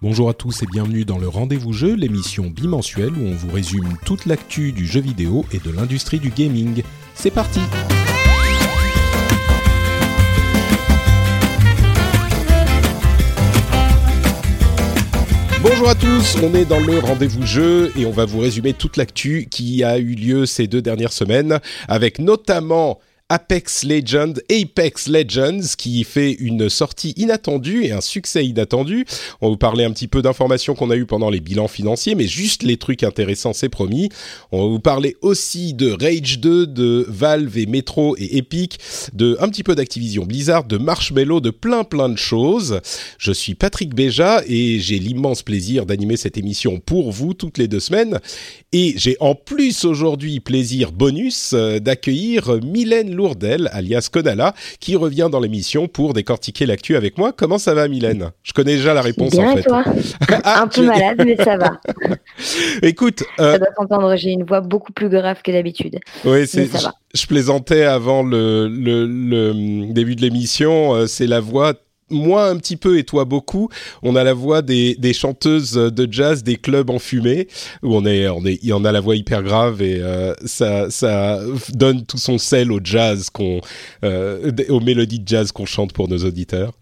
Bonjour à tous et bienvenue dans le Rendez-vous Jeu, l'émission bimensuelle où on vous résume toute l'actu du jeu vidéo et de l'industrie du gaming. C'est parti Bonjour à tous, on est dans le rendez-vous jeu et on va vous résumer toute l'actu qui a eu lieu ces deux dernières semaines avec notamment Apex Legends, Apex Legends, qui fait une sortie inattendue et un succès inattendu. On va vous parler un petit peu d'informations qu'on a eues pendant les bilans financiers, mais juste les trucs intéressants, c'est promis. On va vous parler aussi de Rage 2, de Valve et Metro et Epic, de un petit peu d'Activision Blizzard, de Marshmello, de plein plein de choses. Je suis Patrick Béja et j'ai l'immense plaisir d'animer cette émission pour vous toutes les deux semaines. Et j'ai en plus aujourd'hui plaisir bonus euh, d'accueillir Mylène Lourdel, alias Konala, qui revient dans l'émission pour décortiquer l'actu avec moi. Comment ça va Mylène? Je connais déjà la réponse Bien en fait. toi? Ah, Un peu tu- malade, mais ça va. Écoute, euh, Ça doit s'entendre, j'ai une voix beaucoup plus grave que d'habitude. ouais, c'est, Mais ça va. je, plaisantais avant le, le, le, début de l'émission. euh, c'est la voix moi un petit peu et toi beaucoup. On a la voix des, des chanteuses de jazz des clubs en fumée où on est on est on a la voix hyper grave et euh, ça ça donne tout son sel au jazz qu'on euh, aux mélodies de jazz qu'on chante pour nos auditeurs.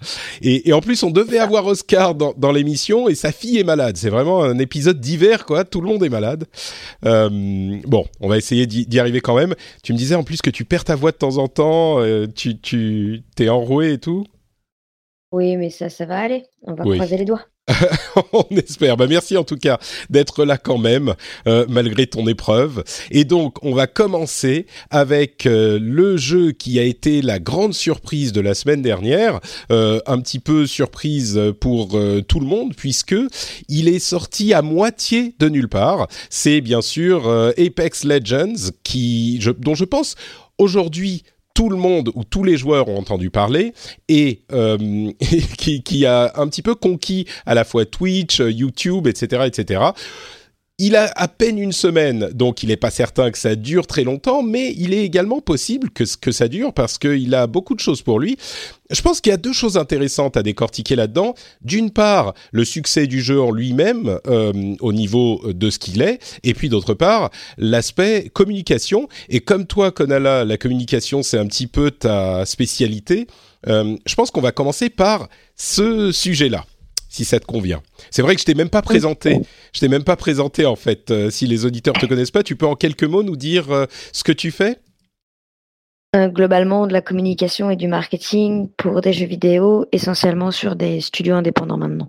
Et, en plus on devait avoir Oscar dans, l'émission et sa fille est malade. C'est vraiment un épisode d'hiver quoi. Tout le monde est malade. Euh, bon, on va essayer d'y arriver quand même. Tu me disais en plus que tu perds ta voix de temps en temps. tu tu t'es enroué et tout. Oui, mais ça, ça va aller. On va Oui. croiser les doigts. On espère. Bah, merci en tout cas d'être là quand même, euh, malgré ton épreuve. Et donc, on va commencer avec euh, le jeu qui a été la grande surprise de la semaine dernière. Euh, un petit peu surprise pour tout le monde, puisque il est sorti à moitié de nulle part. C'est bien sûr Apex Legends, qui, je, dont je pense aujourd'hui tout le monde ou tous les joueurs ont entendu parler et euh, qui, qui a un petit peu conquis à la fois Twitch, euh, YouTube, etc., etc. Il a à peine une semaine, donc il n'est pas certain que ça dure très longtemps, mais il est également possible que, que ça dure parce qu'il a beaucoup de choses pour lui. Je pense qu'il y a deux choses intéressantes à décortiquer là-dedans. D'une part, le succès du jeu en lui-même, euh, au niveau de ce qu'il est, et puis d'autre part, l'aspect communication. Et comme toi, Konala, la communication, c'est un petit peu ta spécialité, euh, je pense qu'on va commencer par ce sujet-là si ça te convient. C'est vrai que je t'ai même pas présenté. Je t'ai même pas présenté en fait. Euh, si les auditeurs te connaissent pas, tu peux en quelques mots nous dire euh, ce que tu fais? Euh, globalement, de la communication et du marketing pour des jeux vidéo, essentiellement sur des studios indépendants maintenant.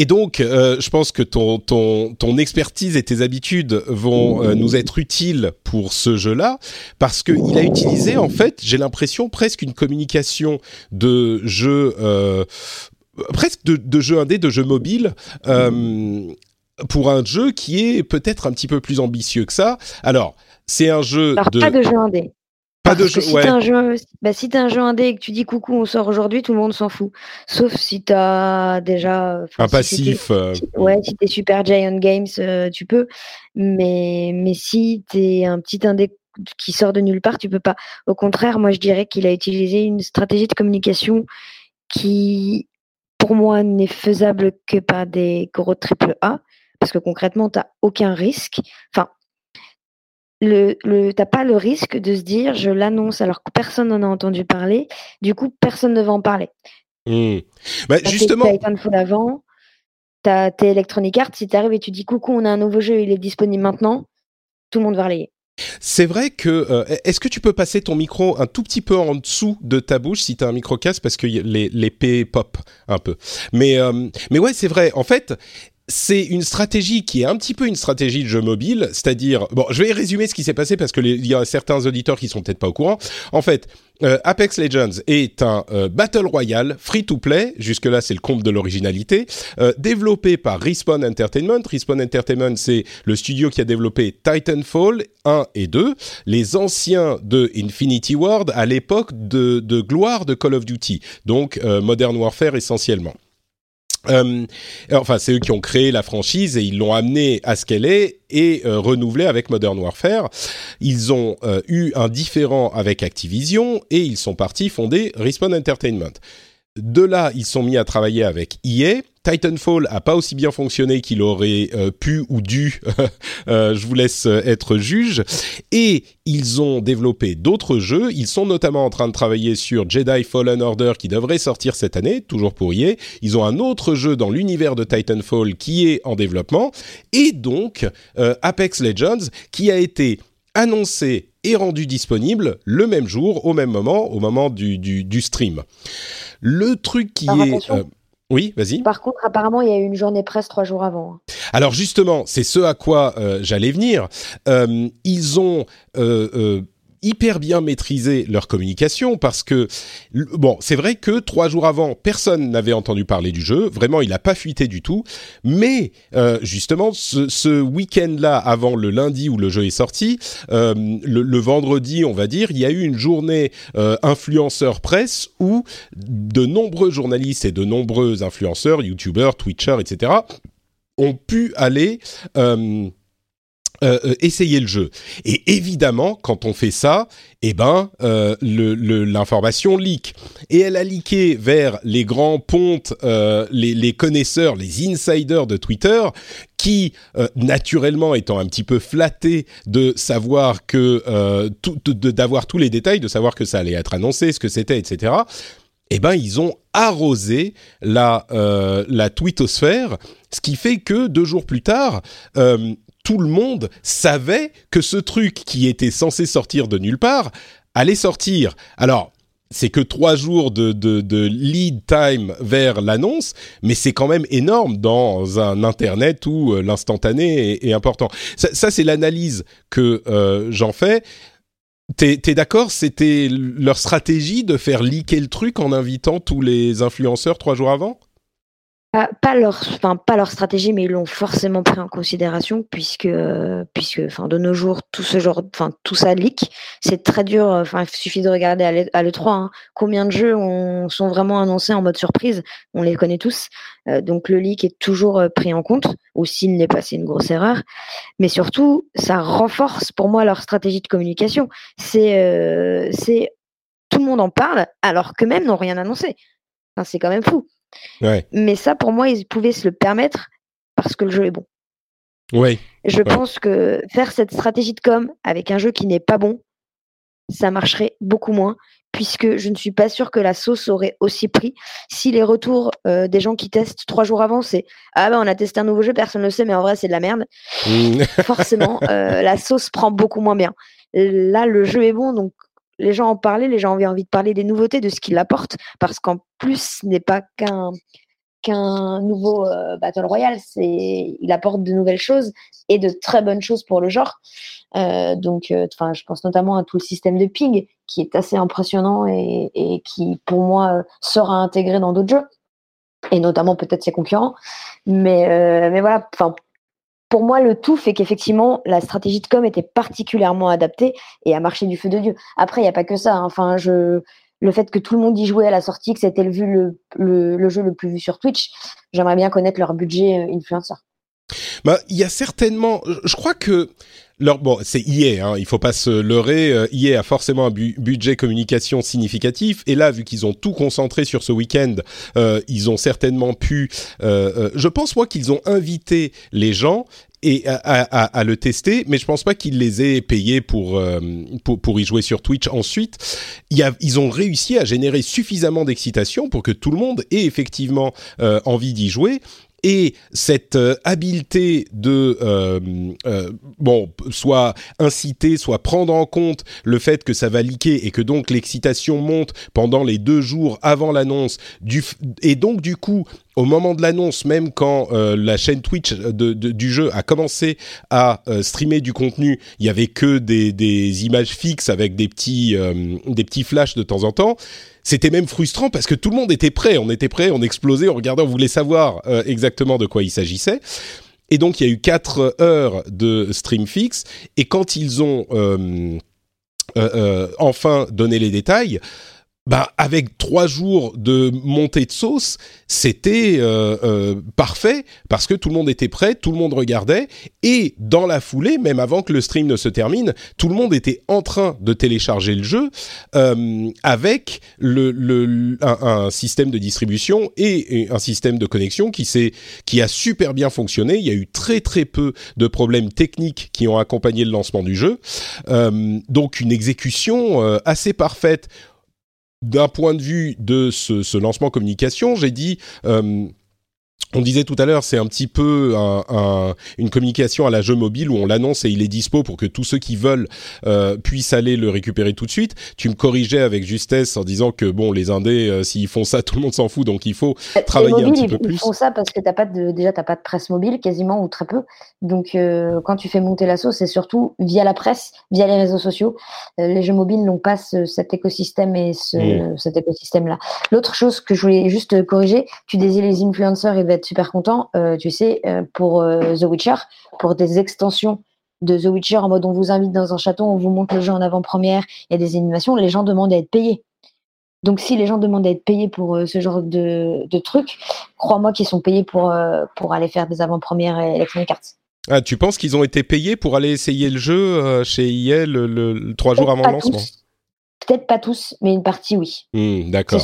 Et donc, euh, je pense que ton, ton, ton expertise et tes habitudes vont euh, nous être utiles pour ce jeu-là, parce qu'il a utilisé, en fait, j'ai l'impression, presque une communication de jeux, euh, presque de, de jeux indés, de jeux mobiles, euh, pour un jeu qui est peut-être un petit peu plus ambitieux que ça. Alors, c'est un jeu Alors, de... pas de jeu indé. Pas de Parce jeu, si ouais. t'as un jeu, bah, si t'as un jeu indé et que tu dis coucou, on sort aujourd'hui, tout le monde s'en fout. Sauf si t'as déjà un si passif. euh, ouais, si t'es Super Giant Games, euh, tu peux. Mais, mais si t'es un petit indé qui sort de nulle part, tu peux pas. Au contraire, moi, je dirais qu'il a utilisé une stratégie de communication qui, pour moi, n'est faisable que par des gros triple A. Parce que concrètement, t'as aucun risque. Enfin, le, le, t'as pas le risque de se dire je l'annonce alors que personne n'en a entendu parler. Du coup, personne ne va en parler. hmm. Bah, T'as justement, Titanfall avant, t'as tes Electronic Arts, si t'arrives et tu dis coucou, on a un nouveau jeu, il est disponible maintenant, tout le monde va relayer. C'est vrai que. euh, Est-ce que tu peux passer ton micro un tout petit peu en dessous de ta bouche si tu as un micro casse parce que les l'épée pop un peu. Mais euh, mais ouais, c'est vrai. En fait. C'est une stratégie qui est un petit peu une stratégie de jeu mobile, c'est-à-dire bon, je vais résumer ce qui s'est passé parce que il y a certains auditeurs qui sont peut-être pas au courant. En fait, euh, Apex Legends est un euh, battle royale free to play. Jusque là, c'est le compte de l'originalité, euh, développé par Respawn Entertainment. Respawn Entertainment, c'est le studio qui a développé Titanfall 1 et 2, les anciens de Infinity Ward à l'époque de, de gloire de Call of Duty, donc Modern Warfare essentiellement. Euh, enfin, c'est eux qui ont créé la franchise et ils l'ont amenée à ce qu'elle est et euh, renouvelée avec Modern Warfare. Ils ont euh, eu un différent avec Activision et ils sont partis fonder Respawn Entertainment. De là, ils sont mis à travailler avec EA Titanfall a pas aussi bien fonctionné qu'il aurait euh, pu ou dû. euh, je vous laisse euh, être juge. Et ils ont développé d'autres jeux. Ils sont notamment en train de travailler sur Jedi Fallen Order qui devrait sortir cette année, toujours pour y Ils ont un autre jeu dans l'univers de Titanfall qui est en développement. Et donc euh, Apex Legends qui a été annoncé et rendu disponible le même jour, au même moment, au moment du, du, du stream. Le truc qui est... Oui, vas-y. Par contre, apparemment, il y a eu une journée presse trois jours avant. Hein. Alors justement, c'est ce à quoi euh, j'allais venir. Euh, ils ont euh, hyper bien maîtrisé leur communication parce que bon, c'est vrai que trois jours avant, personne n'avait entendu parler du jeu. Vraiment, il n'a pas fuité du tout. Mais euh, justement, ce, week-end-là, avant le lundi où le jeu est sorti, euh, le, le, vendredi, on va dire, il y a eu une journée euh, influenceur presse où de nombreux journalistes et de nombreux influenceurs, youtubeurs, twitchers, etc., ont pu aller euh, euh, euh, essayer le jeu. Et évidemment, quand on fait ça, eh ben, euh, l'information le, leak. Et elle a leaké vers les grands pontes, euh, les, connaisseurs, les insiders de Twitter, qui, euh, naturellement, étant un petit peu flattés de savoir que, d'avoir tous les détails, de savoir que ça allait être annoncé, ce que c'était, etc. Eh ben, ils ont arrosé la la twittosphère, ce qui fait que deux jours plus tard, tout le monde savait que ce truc qui était censé sortir de nulle part allait sortir. Alors, c'est que trois jours de, de, lead time vers l'annonce, mais c'est quand même énorme dans un Internet où euh, l'instantané est, important. Ça, c'est l'analyse que euh, j'en fais. T'es es, d'accord C'était leur stratégie de faire leaker le truc en invitant tous les influenceurs trois jours avant? Pas, leur, enfin pas leur stratégie, mais ils l'ont forcément pris en considération puisque, puisque, de nos jours tout ce genre, enfin tout ça leak, c'est très dur. Enfin il suffit de regarder à l'E3 hein, combien de jeux ont, sont vraiment annoncés en mode surprise? On les connaît tous, euh, donc le leak est toujours euh, pris en compte, ou s'il n'est pas, c'est une grosse erreur. Mais surtout, ça renforce pour moi leur stratégie de communication. C'est, euh, tout le monde en parle alors que même n'ont rien annoncé. C'est quand même fou. Mais ça, pour moi, ils pouvaient se le permettre parce que le jeu est bon. Oui. Je pense que faire cette stratégie de com avec un jeu qui n'est pas bon, ça marcherait beaucoup moins, puisque je ne suis pas sûre que la sauce aurait aussi pris si les retours euh, des gens qui testent trois jours avant, c'est Ah ben on a testé un nouveau jeu, personne ne le sait, mais en vrai c'est de la merde. Mmh. Forcément, euh, la sauce prend beaucoup moins bien. Là, le jeu est bon, donc les gens en parlaient, les gens avaient envie de parler des nouveautés, de ce qu'il apporte, parce qu'en plus, ce n'est pas qu'un qu'un nouveau euh, Battle Royale, c'est il apporte de nouvelles choses et de très bonnes choses pour le genre. Euh, donc, euh, je pense notamment à tout le système de ping qui est assez impressionnant et, qui, pour moi, sera intégré dans d'autres jeux et notamment peut-être ses concurrents. Mais, mais voilà, pour moi, le tout fait qu'effectivement, la stratégie de com était particulièrement adaptée et a marché du feu de Dieu. Après, il n'y a pas que ça. Hein. Enfin, le fait que tout le monde y jouait à la sortie, que c'était le, le, le, jeu le plus vu sur Twitch, j'aimerais bien connaître leur budget euh, influenceur. Bah, il y a certainement, je crois que leur, bon, c'est EA, hein, il faut pas se leurrer. Euh, EA a forcément un budget communication significatif, et là, vu qu'ils ont tout concentré sur ce week-end, euh, ils ont certainement pu. Euh, euh je pense moi qu'ils ont invité les gens et à, à, à, le tester, mais je pense pas qu'ils les aient payés pour, euh, pour, pour y jouer sur Twitch ensuite. Y a, ils ont réussi à générer suffisamment d'excitation pour que tout le monde ait effectivement euh, envie d'y jouer et cette euh, habileté de euh, euh, bon soit inciter, soit prendre en compte le fait que ça va liquer et que donc l'excitation monte pendant les deux jours avant l'annonce du et donc du coup au moment de l'annonce, même quand euh, la chaîne Twitch du jeu a commencé à euh, streamer du contenu, il y avait que des, des images fixes avec des petits des petits flashs de temps en temps. C'était même frustrant parce que tout le monde était prêt, on était prêt, on explosait, on regardait, on voulait savoir exactement de quoi il s'agissait. Et donc il y a eu quatre heures de stream fixe. Et quand ils ont enfin donné les détails, bah, avec trois jours de montée de sauce, c'était euh, euh, parfait parce que tout le monde était prêt, tout le monde regardait et dans la foulée, même avant que le stream ne se termine, tout le monde était en train de télécharger le jeu euh, avec le, le un, système de distribution et, et un système de connexion qui s'est qui a super bien fonctionné. Il y a eu très très peu de problèmes techniques qui ont accompagné le lancement du jeu, euh, donc une exécution euh, assez parfaite d'un point de vue de ce, ce lancement communication, j'ai dit euh, on disait tout à l'heure, c'est un petit peu un, un, une communication à la jeu mobile où on l'annonce et il est dispo pour que tous ceux qui veulent euh, puissent aller le récupérer tout de suite. Tu me corrigeais avec justesse en disant que bon, les indés, euh, s'ils font ça, tout le monde s'en fout, donc il faut euh, travailler mobiles, un petit ils, peu plus. Ils font ça parce que t'as pas de, déjà t'as pas de presse mobile quasiment ou très peu. Donc euh, quand tu fais monter la sauce, c'est surtout via la presse, via les réseaux sociaux. Euh, les jeux mobiles n'ont pas ce, cet écosystème et ce, mmh. cet écosystème là. L'autre chose que je voulais juste corriger, tu disais les influenceurs, vont être super contents euh, tu sais, euh, pour euh, The Witcher, pour des extensions de The Witcher en mode on vous invite dans un château, on vous montre le jeu en avant-première, il y a des animations, les gens demandent à être payés. Donc si les gens demandent à être payés pour euh, ce genre de, de trucs, crois-moi qu'ils sont payés pour, euh, pour aller faire des avant-premières Electronic Arts. Ah, tu penses qu'ils ont été payés pour aller essayer le jeu euh, chez EA le, le, le, trois jours avant le lancement? Peut-être pas tous, mais une partie oui. Mmh, D'accord.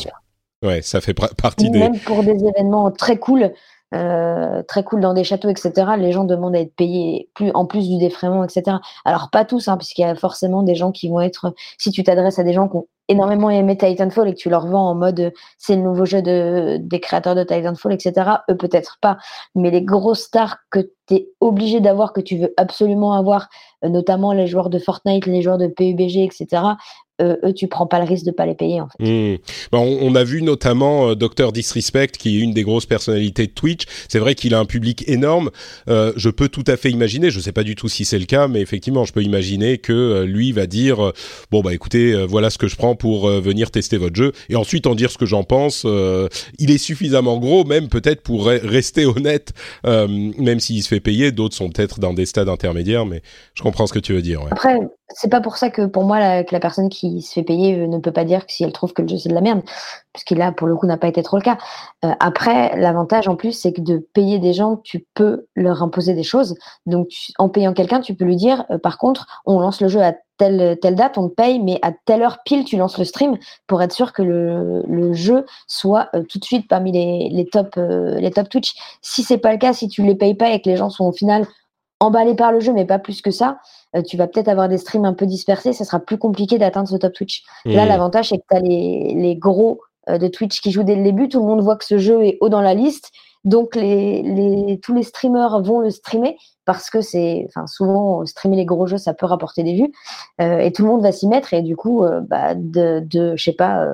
Ouais, ça fait partie Même des. pour des événements très cool, euh, très cool dans des châteaux, etc. Les gens demandent à être payés plus, en plus du défraiement, etc. Alors pas tous, hein, puisqu'il y a forcément des gens qui vont être. Si tu t'adresses à des gens qui ont énormément aimé Titanfall et que tu leur vends en mode c'est le nouveau jeu de, des créateurs de Titanfall, etc. Eux peut-être pas, mais les grosses stars que tu es obligé d'avoir, que tu veux absolument avoir, euh, notamment les joueurs de Fortnite, les joueurs de PUBG, etc euh, eux, tu prends pas le risque de pas les payer en fait. Mmh. Bon, on, on, a vu notamment euh, Dr Disrespect, qui est une des grosses personnalités de Twitch. C'est vrai qu'il a un public énorme. Euh, je peux tout à fait imaginer, je sais pas du tout si c'est le cas, mais effectivement, je peux imaginer que euh, lui va dire euh, bon bah écoutez, euh, voilà ce que je prends pour venir tester votre jeu, et ensuite en dire ce que j'en pense. il est suffisamment gros, même peut-être pour rester honnête, même s'il se fait payer. D'autres sont peut-être dans des stades intermédiaires, mais je comprends ce que tu veux dire. Ouais. Après, c'est pas pour ça que pour moi la, que la personne qui se fait payer euh, ne peut pas dire que si elle trouve que le jeu c'est de la merde, puisqu'il là pour le coup n'a pas été trop le cas. Euh, après, l'avantage en plus c'est que de payer des gens, tu peux leur imposer des choses. Donc en payant quelqu'un, tu peux lui dire euh, par contre, on lance le jeu à telle telle date, on te paye, mais à telle heure pile tu lances le stream pour être sûr que le, jeu soit tout de suite parmi les, les top les top Twitch. Si c'est pas le cas, si tu les payes pas et que les gens sont au final emballé par le jeu, mais pas plus que ça, euh, tu vas peut-être avoir des streams un peu dispersés, ça sera plus compliqué d'atteindre ce top Twitch. Mmh. Là, l'avantage, c'est que tu as les, les gros euh, de Twitch qui jouent dès le début, tout le monde voit que ce jeu est haut dans la liste, donc les, les, tous les streamers vont le streamer parce que c'est, enfin, souvent, streamer les gros jeux, ça peut rapporter des vues, euh, et tout le monde va s'y mettre, et du coup, bah, de, de je sais pas,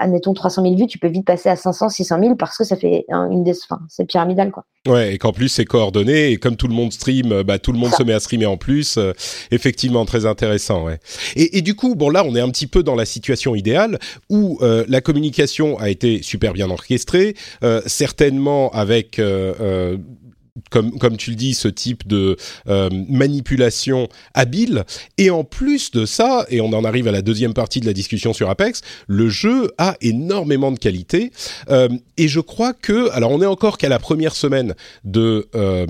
admettons 300 000 vues, tu peux vite passer à 500, 600 000 parce que ça fait une des, enfin, c'est pyramidal quoi. Ouais, et qu'en plus c'est coordonné et comme tout le monde stream, bah tout le monde ça. se met à streamer en plus. Euh, effectivement, très intéressant. Ouais. Et, et, du coup, bon là, on est un petit peu dans la situation idéale où euh, la communication a été super bien orchestrée, euh, certainement avec euh, comme, tu le dis, ce type de euh, manipulation habile. Et en plus de ça, et on en arrive à la deuxième partie de la discussion sur Apex, le jeu a énormément de qualité. Euh, et je crois que, alors on est encore qu'à la première semaine de, euh,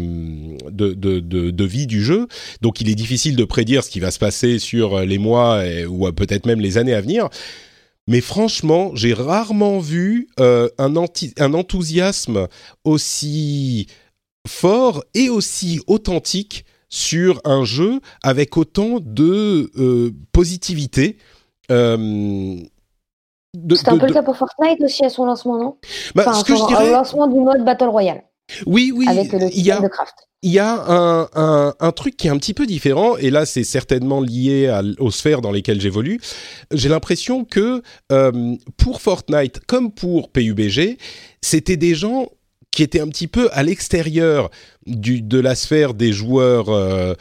de, de, de, de, vie du jeu, donc il est difficile de prédire ce qui va se passer sur les mois ou peut-être même les années à venir. Mais franchement, j'ai rarement vu un, un enthousiasme aussi fort et aussi authentique sur un jeu avec autant de euh, positivité. Euh, c'est un peu de... le cas pour Fortnite aussi à son lancement, non? Bah, enfin, ce que je dirais... Le lancement du mode Battle Royale. Oui, oui. Avec le il y a, de craft. Il y a un, un, un, truc qui est un petit peu différent, et là c'est certainement lié à, aux sphères dans lesquelles j'évolue. J'ai l'impression que euh, pour Fortnite, comme pour PUBG, c'était des gens qui était un petit peu à l'extérieur de la sphère des joueurs euh,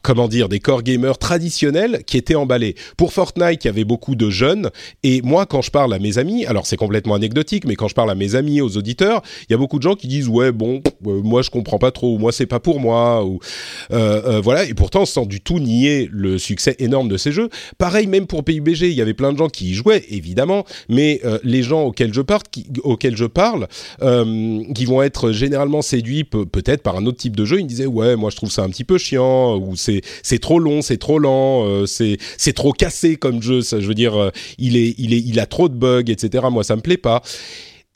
comment dire, des core gamers traditionnels qui étaient emballés. Pour Fortnite, il y avait beaucoup de jeunes, et moi, quand je parle à mes amis, alors c'est complètement anecdotique, mais quand je parle à mes amis, aux auditeurs, il y a beaucoup de gens qui disent ouais bon, euh, moi je comprends pas trop, moi c'est pas pour moi, ou euh, euh, voilà, et pourtant sans du tout nier le succès énorme de ces jeux. Pareil même pour PUBG, il y avait plein de gens qui y jouaient évidemment, mais les gens auxquels je parle, qui, auxquels je parle, qui vont être généralement séduits peut-être par un autre type de jeu, ils me disaient ouais moi je trouve ça un petit peu chiant ou c'est trop long, c'est trop lent, euh, c'est trop cassé comme jeu. Ça, je veux dire, euh, il est il est il a trop de bugs, etc. Moi, ça me plaît pas.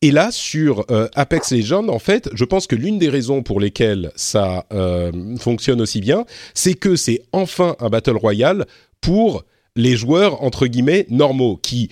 Et là, sur euh, Apex Legends, en fait, je pense que l'une des raisons pour lesquelles ça fonctionne aussi bien, c'est que c'est enfin un battle royale pour les joueurs entre guillemets normaux qui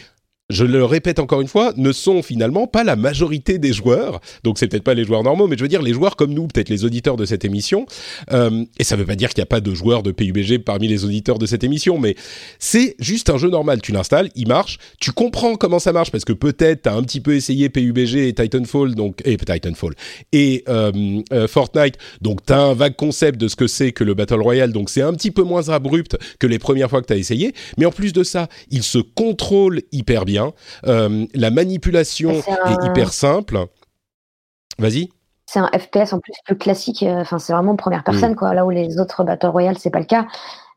je le répète encore une fois, ne sont finalement pas la majorité des joueurs. Donc c'est peut-être pas les joueurs normaux, mais je veux dire les joueurs comme nous, peut-être les auditeurs de cette émission. Euh, et ça veut pas dire qu'il n'y a pas de joueurs de PUBG parmi les auditeurs de cette émission, mais c'est juste un jeu normal. Tu l'installes, il marche, tu comprends comment ça marche parce que peut-être tu as un petit peu essayé PUBG et Titanfall, donc et Titanfall et euh, euh, Fortnite, donc tu as un vague concept de ce que c'est que le Battle Royale, donc c'est un petit peu moins abrupt que les premières fois que tu as essayé. Mais en plus de ça, il se contrôle hyper bien euh, la manipulation est, hyper simple. Vas-y. C'est un FPS en plus plus classique. Euh, enfin, c'est vraiment première mm. personne, quoi. Là où les autres Battle Royale, c'est pas le cas.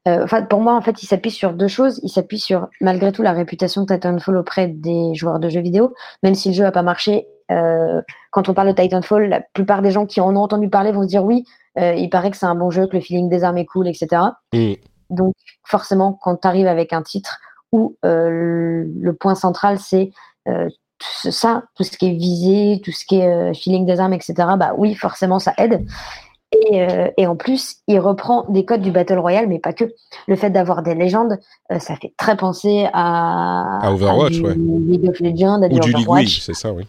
Euh, enfin, pour moi, en fait, il s'appuie sur deux choses. Il s'appuie sur, malgré tout, la réputation de Titanfall auprès des joueurs de jeux vidéo. Même si le jeu n'a pas marché, quand on parle de Titanfall, la plupart des gens qui en ont entendu parler vont se dire oui, il paraît que c'est un bon jeu, que le feeling des armes est cool, etc. Mm. Donc, forcément, quand tu arrives avec un titre où euh, le point central, c'est euh, ça, tout ce qui est visé, tout ce qui est euh, feeling des armes, etc. Bah oui, forcément, ça aide. Et, en plus, il reprend des codes du Battle Royale, mais pas que. Le fait d'avoir des légendes, ça fait très penser à, à Overwatch, ouais. League of Legends, à Ou du League, c'est ça, oui.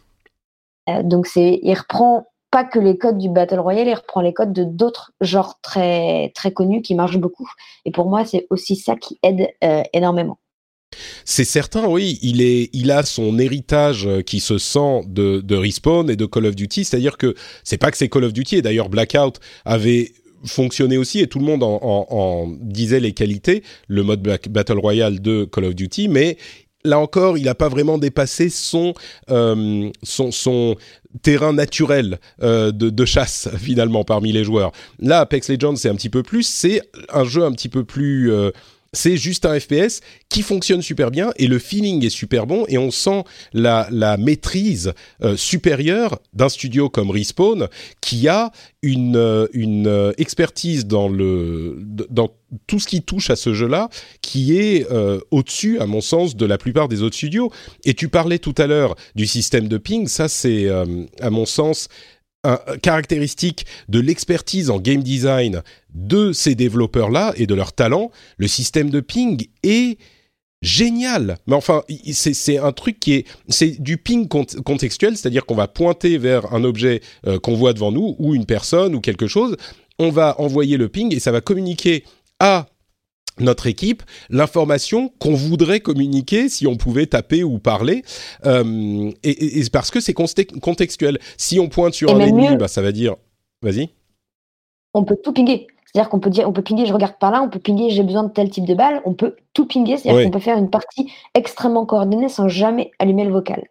donc c'est, il reprend pas que les codes du Battle Royale, il reprend les codes de d'autres genres très très connus qui marchent beaucoup. Et pour moi, c'est aussi ça qui aide énormément. C'est certain, oui. Il, est, il a son héritage euh, qui se sent de, de Respawn et de Call of Duty. C'est-à-dire que c'est pas que c'est Call of Duty. Et d'ailleurs, Blackout avait fonctionné aussi et tout le monde en, disait les qualités, le mode Battle Royale de Call of Duty, mais là encore, il n'a pas vraiment dépassé son, euh, son, son terrain naturel euh, de, de, chasse finalement parmi les joueurs. Là, Apex Legends, c'est un petit peu plus, c'est un jeu un petit peu plus c'est juste un FPS qui fonctionne super bien et le feeling est super bon et on sent la, maîtrise euh, supérieure d'un studio comme Respawn qui a une, euh, euh, expertise dans tout ce qui touche à ce jeu-là qui est au-dessus, à mon sens, de la plupart des autres studios. Et tu parlais tout à l'heure du système de ping, ça c'est, à mon sens, caractéristique de l'expertise en game design de ces développeurs-là et de leur talent, le système de ping est génial. Mais enfin, c'est un truc qui est, c'est du ping contextuel, c'est-à-dire qu'on va pointer vers un objet euh, qu'on voit devant nous ou une personne ou quelque chose. On va envoyer le ping et ça va communiquer à notre équipe l'information qu'on voudrait communiquer si on pouvait taper ou parler euh, et, parce que c'est contextuel si on pointe sur un ennemi bah, ça va dire vas-y on peut tout pinguer c'est-à-dire qu'on peut dire on peut pinguer je regarde par là on peut pinguer j'ai besoin de tel type de balle on peut tout pinguer c'est-à-dire qu'on peut faire une partie extrêmement coordonnée sans jamais allumer le vocal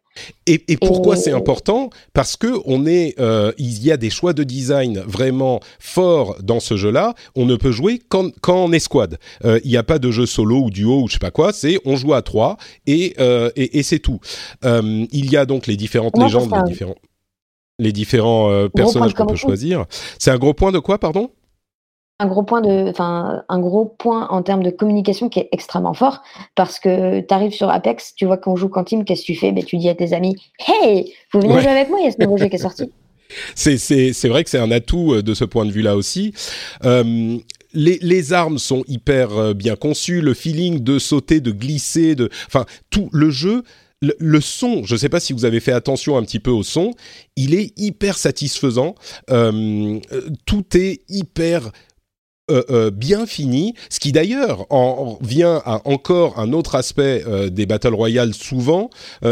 et, pourquoi c'est important? Parce que on est, euh, il y a des choix de design vraiment forts dans ce jeu-là. On ne peut jouer qu'en, escouade. Euh, il n'y a pas de jeu solo ou duo ou je sais pas quoi. C'est on joue à trois et, euh, et, c'est tout. il y a donc les différentes légendes, les différents, les différents personnages qu'on peut choisir. C'est un gros point de quoi, pardon? Un gros point de, enfin, un gros point en termes de communication qui est extrêmement fort parce que tu arrives sur Apex, tu vois qu'on joue qu'en team, qu'est-ce que tu fais? Ben, Tu dis à tes amis Hey, vous venez jouer avec moi, il y a ce nouveau jeu qui est sorti. C'est vrai que c'est un atout euh, de ce point de vue-là aussi. Euh, les, les, armes sont hyper euh, bien conçues, le feeling de sauter, de glisser, de, enfin, tout le jeu. Le, son, je ne sais pas si vous avez fait attention un petit peu au son, il est hyper satisfaisant. Euh, tout est hyper euh, euh, bien fini, ce qui d'ailleurs en, vient à encore un autre aspect euh, des Battle Royale souvent,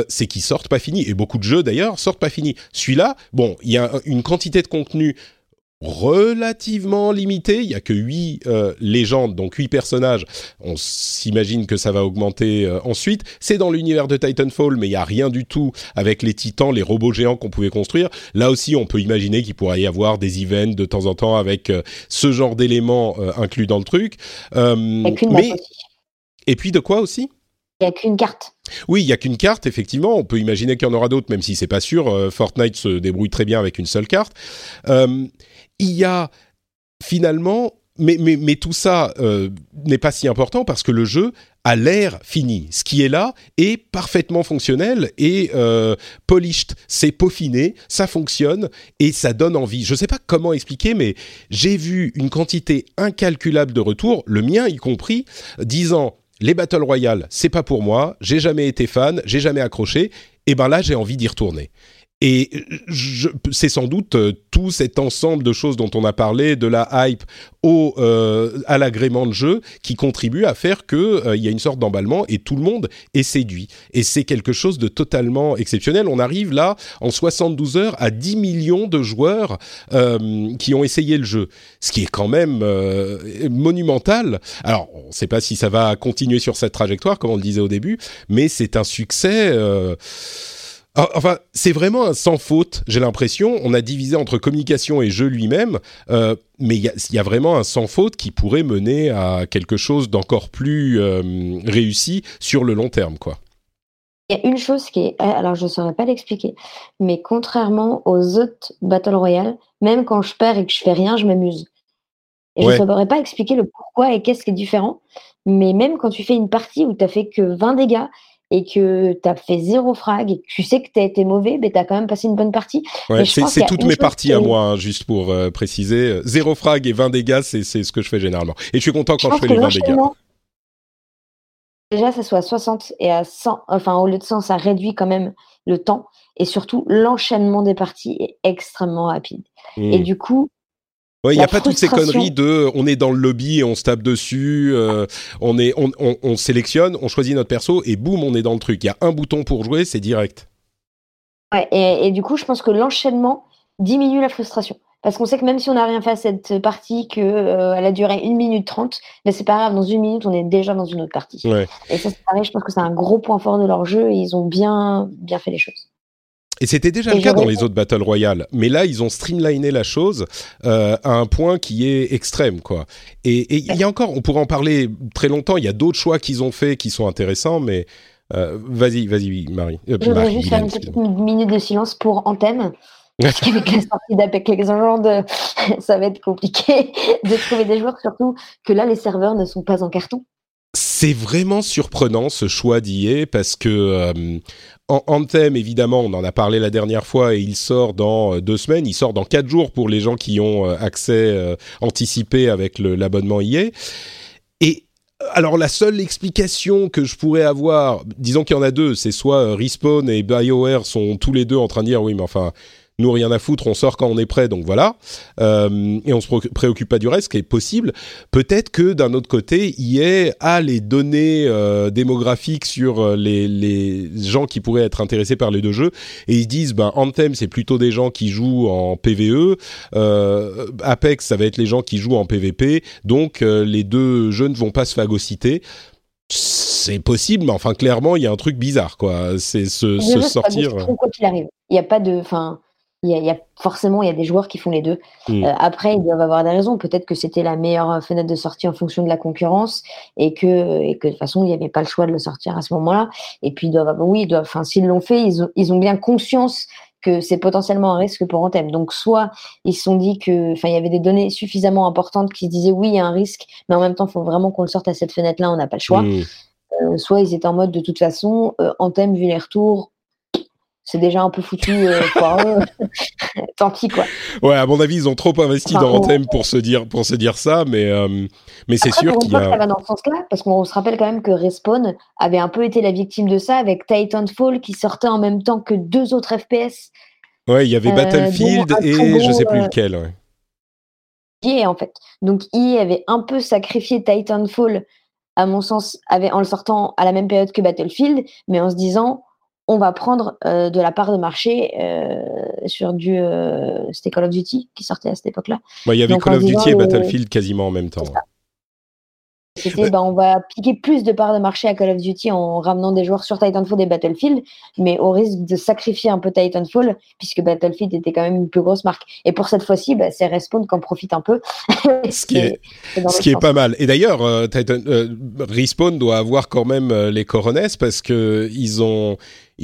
c'est qu'ils sortent pas finis, et beaucoup de jeux d'ailleurs sortent pas finis. Celui-là, bon, il y a une quantité de contenu relativement limité. Il y a que huit euh, légendes, donc huit personnages. On s'imagine que ça va augmenter euh, ensuite. C'est dans l'univers de Titanfall, mais il y a rien du tout avec les titans, les robots géants qu'on pouvait construire. Là aussi, on peut imaginer qu'il pourrait y avoir des events de temps en temps avec euh, ce genre d'éléments inclus dans le truc. mais et puis de quoi aussi? Il n'y a qu'une carte. Oui, il n'y a qu'une carte, effectivement. On peut imaginer qu'il y en aura d'autres, même si c'est pas sûr. Fortnite se débrouille très bien avec une seule carte il y a finalement, mais, mais, mais tout ça euh, n'est pas si important parce que le jeu a l'air fini. Ce qui est là est parfaitement fonctionnel et euh, polished. C'est peaufiné, ça fonctionne et ça donne envie. Je ne sais pas comment expliquer, mais j'ai vu une quantité incalculable de retours, le mien y compris, disant les Battle Royale, c'est pas pour moi, j'ai jamais été fan, j'ai jamais accroché, et ben là j'ai envie d'y retourner. Et c'est sans doute euh, tout cet ensemble de choses dont on a parlé, de la hype au, euh, à l'agrément de jeu, qui contribue à faire qu'il euh, y a une sorte d'emballement et tout le monde est séduit. Et c'est quelque chose de totalement exceptionnel. On arrive là, en 72 heures, à 10 millions de joueurs qui ont essayé le jeu, ce qui est quand même monumental. Alors, on ne sait pas si ça va continuer sur cette trajectoire, comme on le disait au début, mais c'est un succès ah, enfin, c'est vraiment un sans faute, j'ai l'impression. On a divisé entre communication et jeu lui-même, euh, mais il y, a vraiment un sans faute qui pourrait mener à quelque chose d'encore plus euh, réussi sur le long terme, quoi. Il y a une chose qui est, alors je ne saurais pas l'expliquer, mais contrairement aux autres Battle Royale, même quand je perds et que je fais rien, je m'amuse. Et je ne saurais pas expliquer le pourquoi et qu'est-ce qui est différent, mais même quand tu fais une partie où tu as fait que 20 dégâts et que tu as fait zéro frag et que tu sais que tu as été mauvais, mais tu as quand même passé une bonne partie. c'est toutes mes parties à moi, hein, juste pour euh, préciser. Zéro frag et 20 dégâts, c'est ce que je fais généralement. Et je suis content quand je, fais les 20 dégâts. Déjà, ça soit à 60 et à 100, enfin au lieu de 100, ça réduit quand même le temps. Et surtout, l'enchaînement des parties est extrêmement rapide. Et hmm. du coup, il n'y a pas toutes ces conneries de on est dans le lobby et on se tape dessus, euh, on, est, on, on, sélectionne, on choisit notre perso et boum, on est dans le truc. Il y a un bouton pour jouer, c'est direct. Ouais, et, du coup, je pense que l'enchaînement diminue la frustration. Parce qu'on sait que même si on n'a rien fait à cette partie, qu'elle euh, a duré 1 minute 30, mais c'est pas grave, dans une minute, on est déjà dans une autre partie. Et ça, c'est pareil, je pense que c'est un gros point fort de leur jeu et ils ont bien, bien fait les choses. Et c'était déjà le cas dans les autres Battle Royale, mais là ils ont streamliné la chose euh, à un point qui est extrême, quoi. Et il y a encore, on pourrait en parler très longtemps. Il y a d'autres choix qu'ils ont fait qui sont intéressants, mais euh, vas-y, vas-y, Marie. Euh, Je voudrais juste faire une petite minute de silence pour Anthem. Parce qu'avec la sortie d'Apex Legends, ça va être compliqué de trouver des joueurs, surtout que là les serveurs ne sont pas en carton. C'est vraiment surprenant ce choix d'IA parce que euh, Anthem, évidemment, on en a parlé la dernière fois et il sort dans euh, deux semaines. Il sort dans quatre jours pour les gens qui ont euh, accès anticipé avec l'abonnement IA. Et alors la seule explication que je pourrais avoir, disons qu'il y en a deux, c'est soit Respawn et BioWare sont tous les deux en train de dire oui, mais enfin nous rien à foutre, on sort quand on est prêt, donc voilà, euh, et on se préoccupe pas du reste, ce qui est possible. Peut-être que d'un autre côté, EA a les données euh, démographiques sur euh, les, les, gens qui pourraient être intéressés par les deux jeux, et ils disent, ben Anthem c'est plutôt des gens qui jouent en PVE, euh, Apex ça va être les gens qui jouent en PVP, donc euh, les deux jeux ne vont pas se phagocyter c'est possible, mais enfin clairement il y a un truc bizarre quoi. C'est se, se sortir. Quoi qu'il arrive, il n'y a pas de, enfin il y, a, forcément il y a des joueurs qui font les deux. Mm. Euh, après, ils doivent avoir des raisons. Peut-être que c'était la meilleure fenêtre de sortie en fonction de la concurrence et que, et que de toute façon, il n'y avait pas le choix de le sortir à ce moment-là. Et puis, ils doivent, oui, ils doivent, enfin, s'ils l'ont fait, ils ont, ils ont bien conscience que c'est potentiellement un risque pour Anthem. Donc, soit ils se sont dit que, enfin, il y avait des données suffisamment importantes qui disaient oui, il y a un risque, mais en même temps, il faut vraiment qu'on le sorte à cette fenêtre-là, on n'a pas le choix. Mm. Euh, soit ils étaient en mode de toute façon, euh, Anthem, vu les retours, c'est déjà un peu foutu euh, Tant pis quoi. Ouais, à mon avis, ils ont trop investi dans Anthem pour se dire pour se dire ça, mais euh, mais c'est sûr qu'il y a. Ça va dans ce sens-là, parce qu'on se rappelle quand même que Respawn avait un peu été la victime de ça avec Titanfall qui sortait en même temps que deux autres FPS. Ouais, il y avait euh, Battlefield et je sais plus lequel. EA en fait. Donc EA avait un peu sacrifié Titanfall, à mon sens, avait, en le sortant à la même période que Battlefield, mais en se disant on va prendre euh, de la part de marché euh, sur du. Euh, c'était Call of Duty qui sortait à cette époque-là. il y avait Call of Duty et Battlefield quasiment en même temps. C'était, bah, on va piquer plus de parts de marché à Call of Duty en ramenant des joueurs sur Titanfall et Battlefield, mais au risque de sacrifier un peu Titanfall, puisque Battlefield était quand même une plus grosse marque. Et pour cette fois-ci, bah, c'est Respawn qui en profite un peu. ce qui est, ce qui est pas mal. Et d'ailleurs, euh, euh, Respawn doit avoir quand même les coronesses parce que ils ont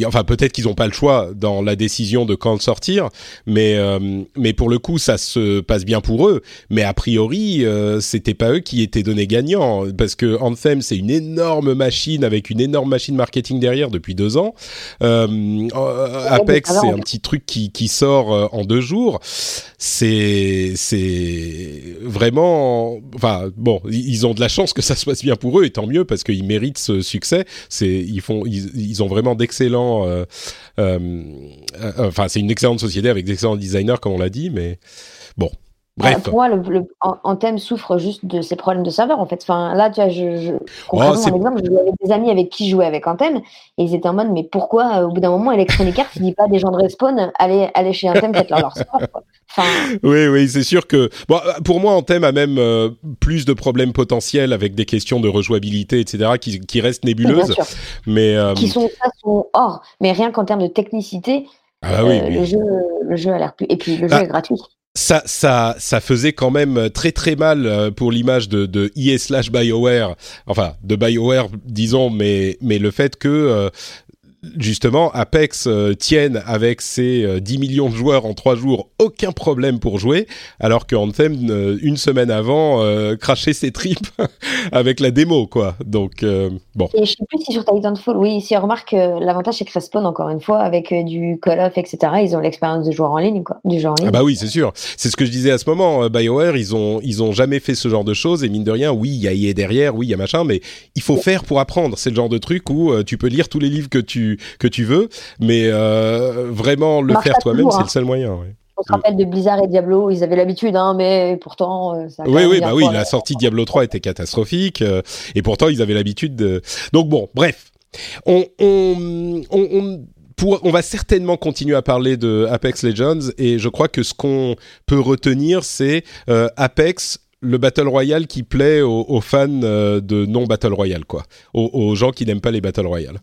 enfin peut-être qu'ils n'ont pas le choix dans la décision de quand le sortir, mais euh, mais pour le coup ça se passe bien pour eux. Mais a priori euh, c'était pas eux qui étaient donnés gagnants parce que Anthem c'est une énorme machine avec une énorme machine marketing derrière depuis deux ans. Euh, Apex c'est un petit truc qui qui sort euh, en deux jours. C'est c'est vraiment enfin bon ils ont de la chance que ça se passe bien pour eux et tant mieux parce qu'ils méritent ce succès. C'est ils font ils, ils ont vraiment d'excellents euh, euh, euh, enfin, c'est une excellente société avec d'excellents designers, comme on l'a dit, mais bon. Bref. pour moi, le, Anthem souffre juste de ses problèmes de serveur, en fait. Enfin, là, tu vois, je, je oh, exemple, j'avais des amis avec qui jouaient avec Anthem, et ils étaient en mode, mais pourquoi, au bout d'un moment, Electronic Arts ne dit pas des gens de Respawn, allez, allez chez Anthem, faites-leur leur serveur, Oui, oui, c'est sûr que bon, pour moi, Anthem a même euh, plus de problèmes potentiels avec des questions de rejouabilité, etc., qui, qui restent nébuleuses. mais euh, qui sont, sont hors. Mais rien qu'en termes de technicité, ah euh, Le, jeu, le jeu a l'air plus. Et puis le jeu ah. est gratuit. Ça, ça, ça faisait quand même très très mal pour l'image de, de slash BioWare, enfin de BioWare disons, mais mais le fait que justement, Apex euh, tienne avec ses 10 euh, millions de joueurs en 3 jours, aucun problème pour jouer, alors que Anthem, euh, une semaine avant, crachait ses tripes avec la démo, quoi. Donc, bon. Et je sais plus si sur Titanfall, oui, si on remarque, l'avantage c'est que Respawn, encore une fois, avec du Call of, etc., ils ont l'expérience de joueur en ligne, quoi. Du genre en ligne. Ah bah oui, c'est sûr. C'est ce que je disais à ce moment. BioWare, ils ont, ils ont jamais fait ce genre de choses, et mine de rien, oui, il y a EA derrière, oui, il y a machin, mais il faut faire pour apprendre. C'est le genre de truc où tu peux lire tous les livres que tu que tu veux, mais euh, vraiment le faire toi-même, c'est le seul moyen. On se rappelle de Blizzard et Diablo, ils avaient l'habitude, hein, mais pourtant. Euh, oui, oui, bah oui, la sortie Diablo 3 était catastrophique, euh, et pourtant ils avaient l'habitude de. Donc bon, bref, on, on, on, on va certainement continuer à parler de Apex Legends et je crois que ce qu'on peut retenir, c'est Apex le Battle Royale qui plaît aux, fans de non Battle Royale, quoi, aux, gens qui n'aiment pas les Battle Royale.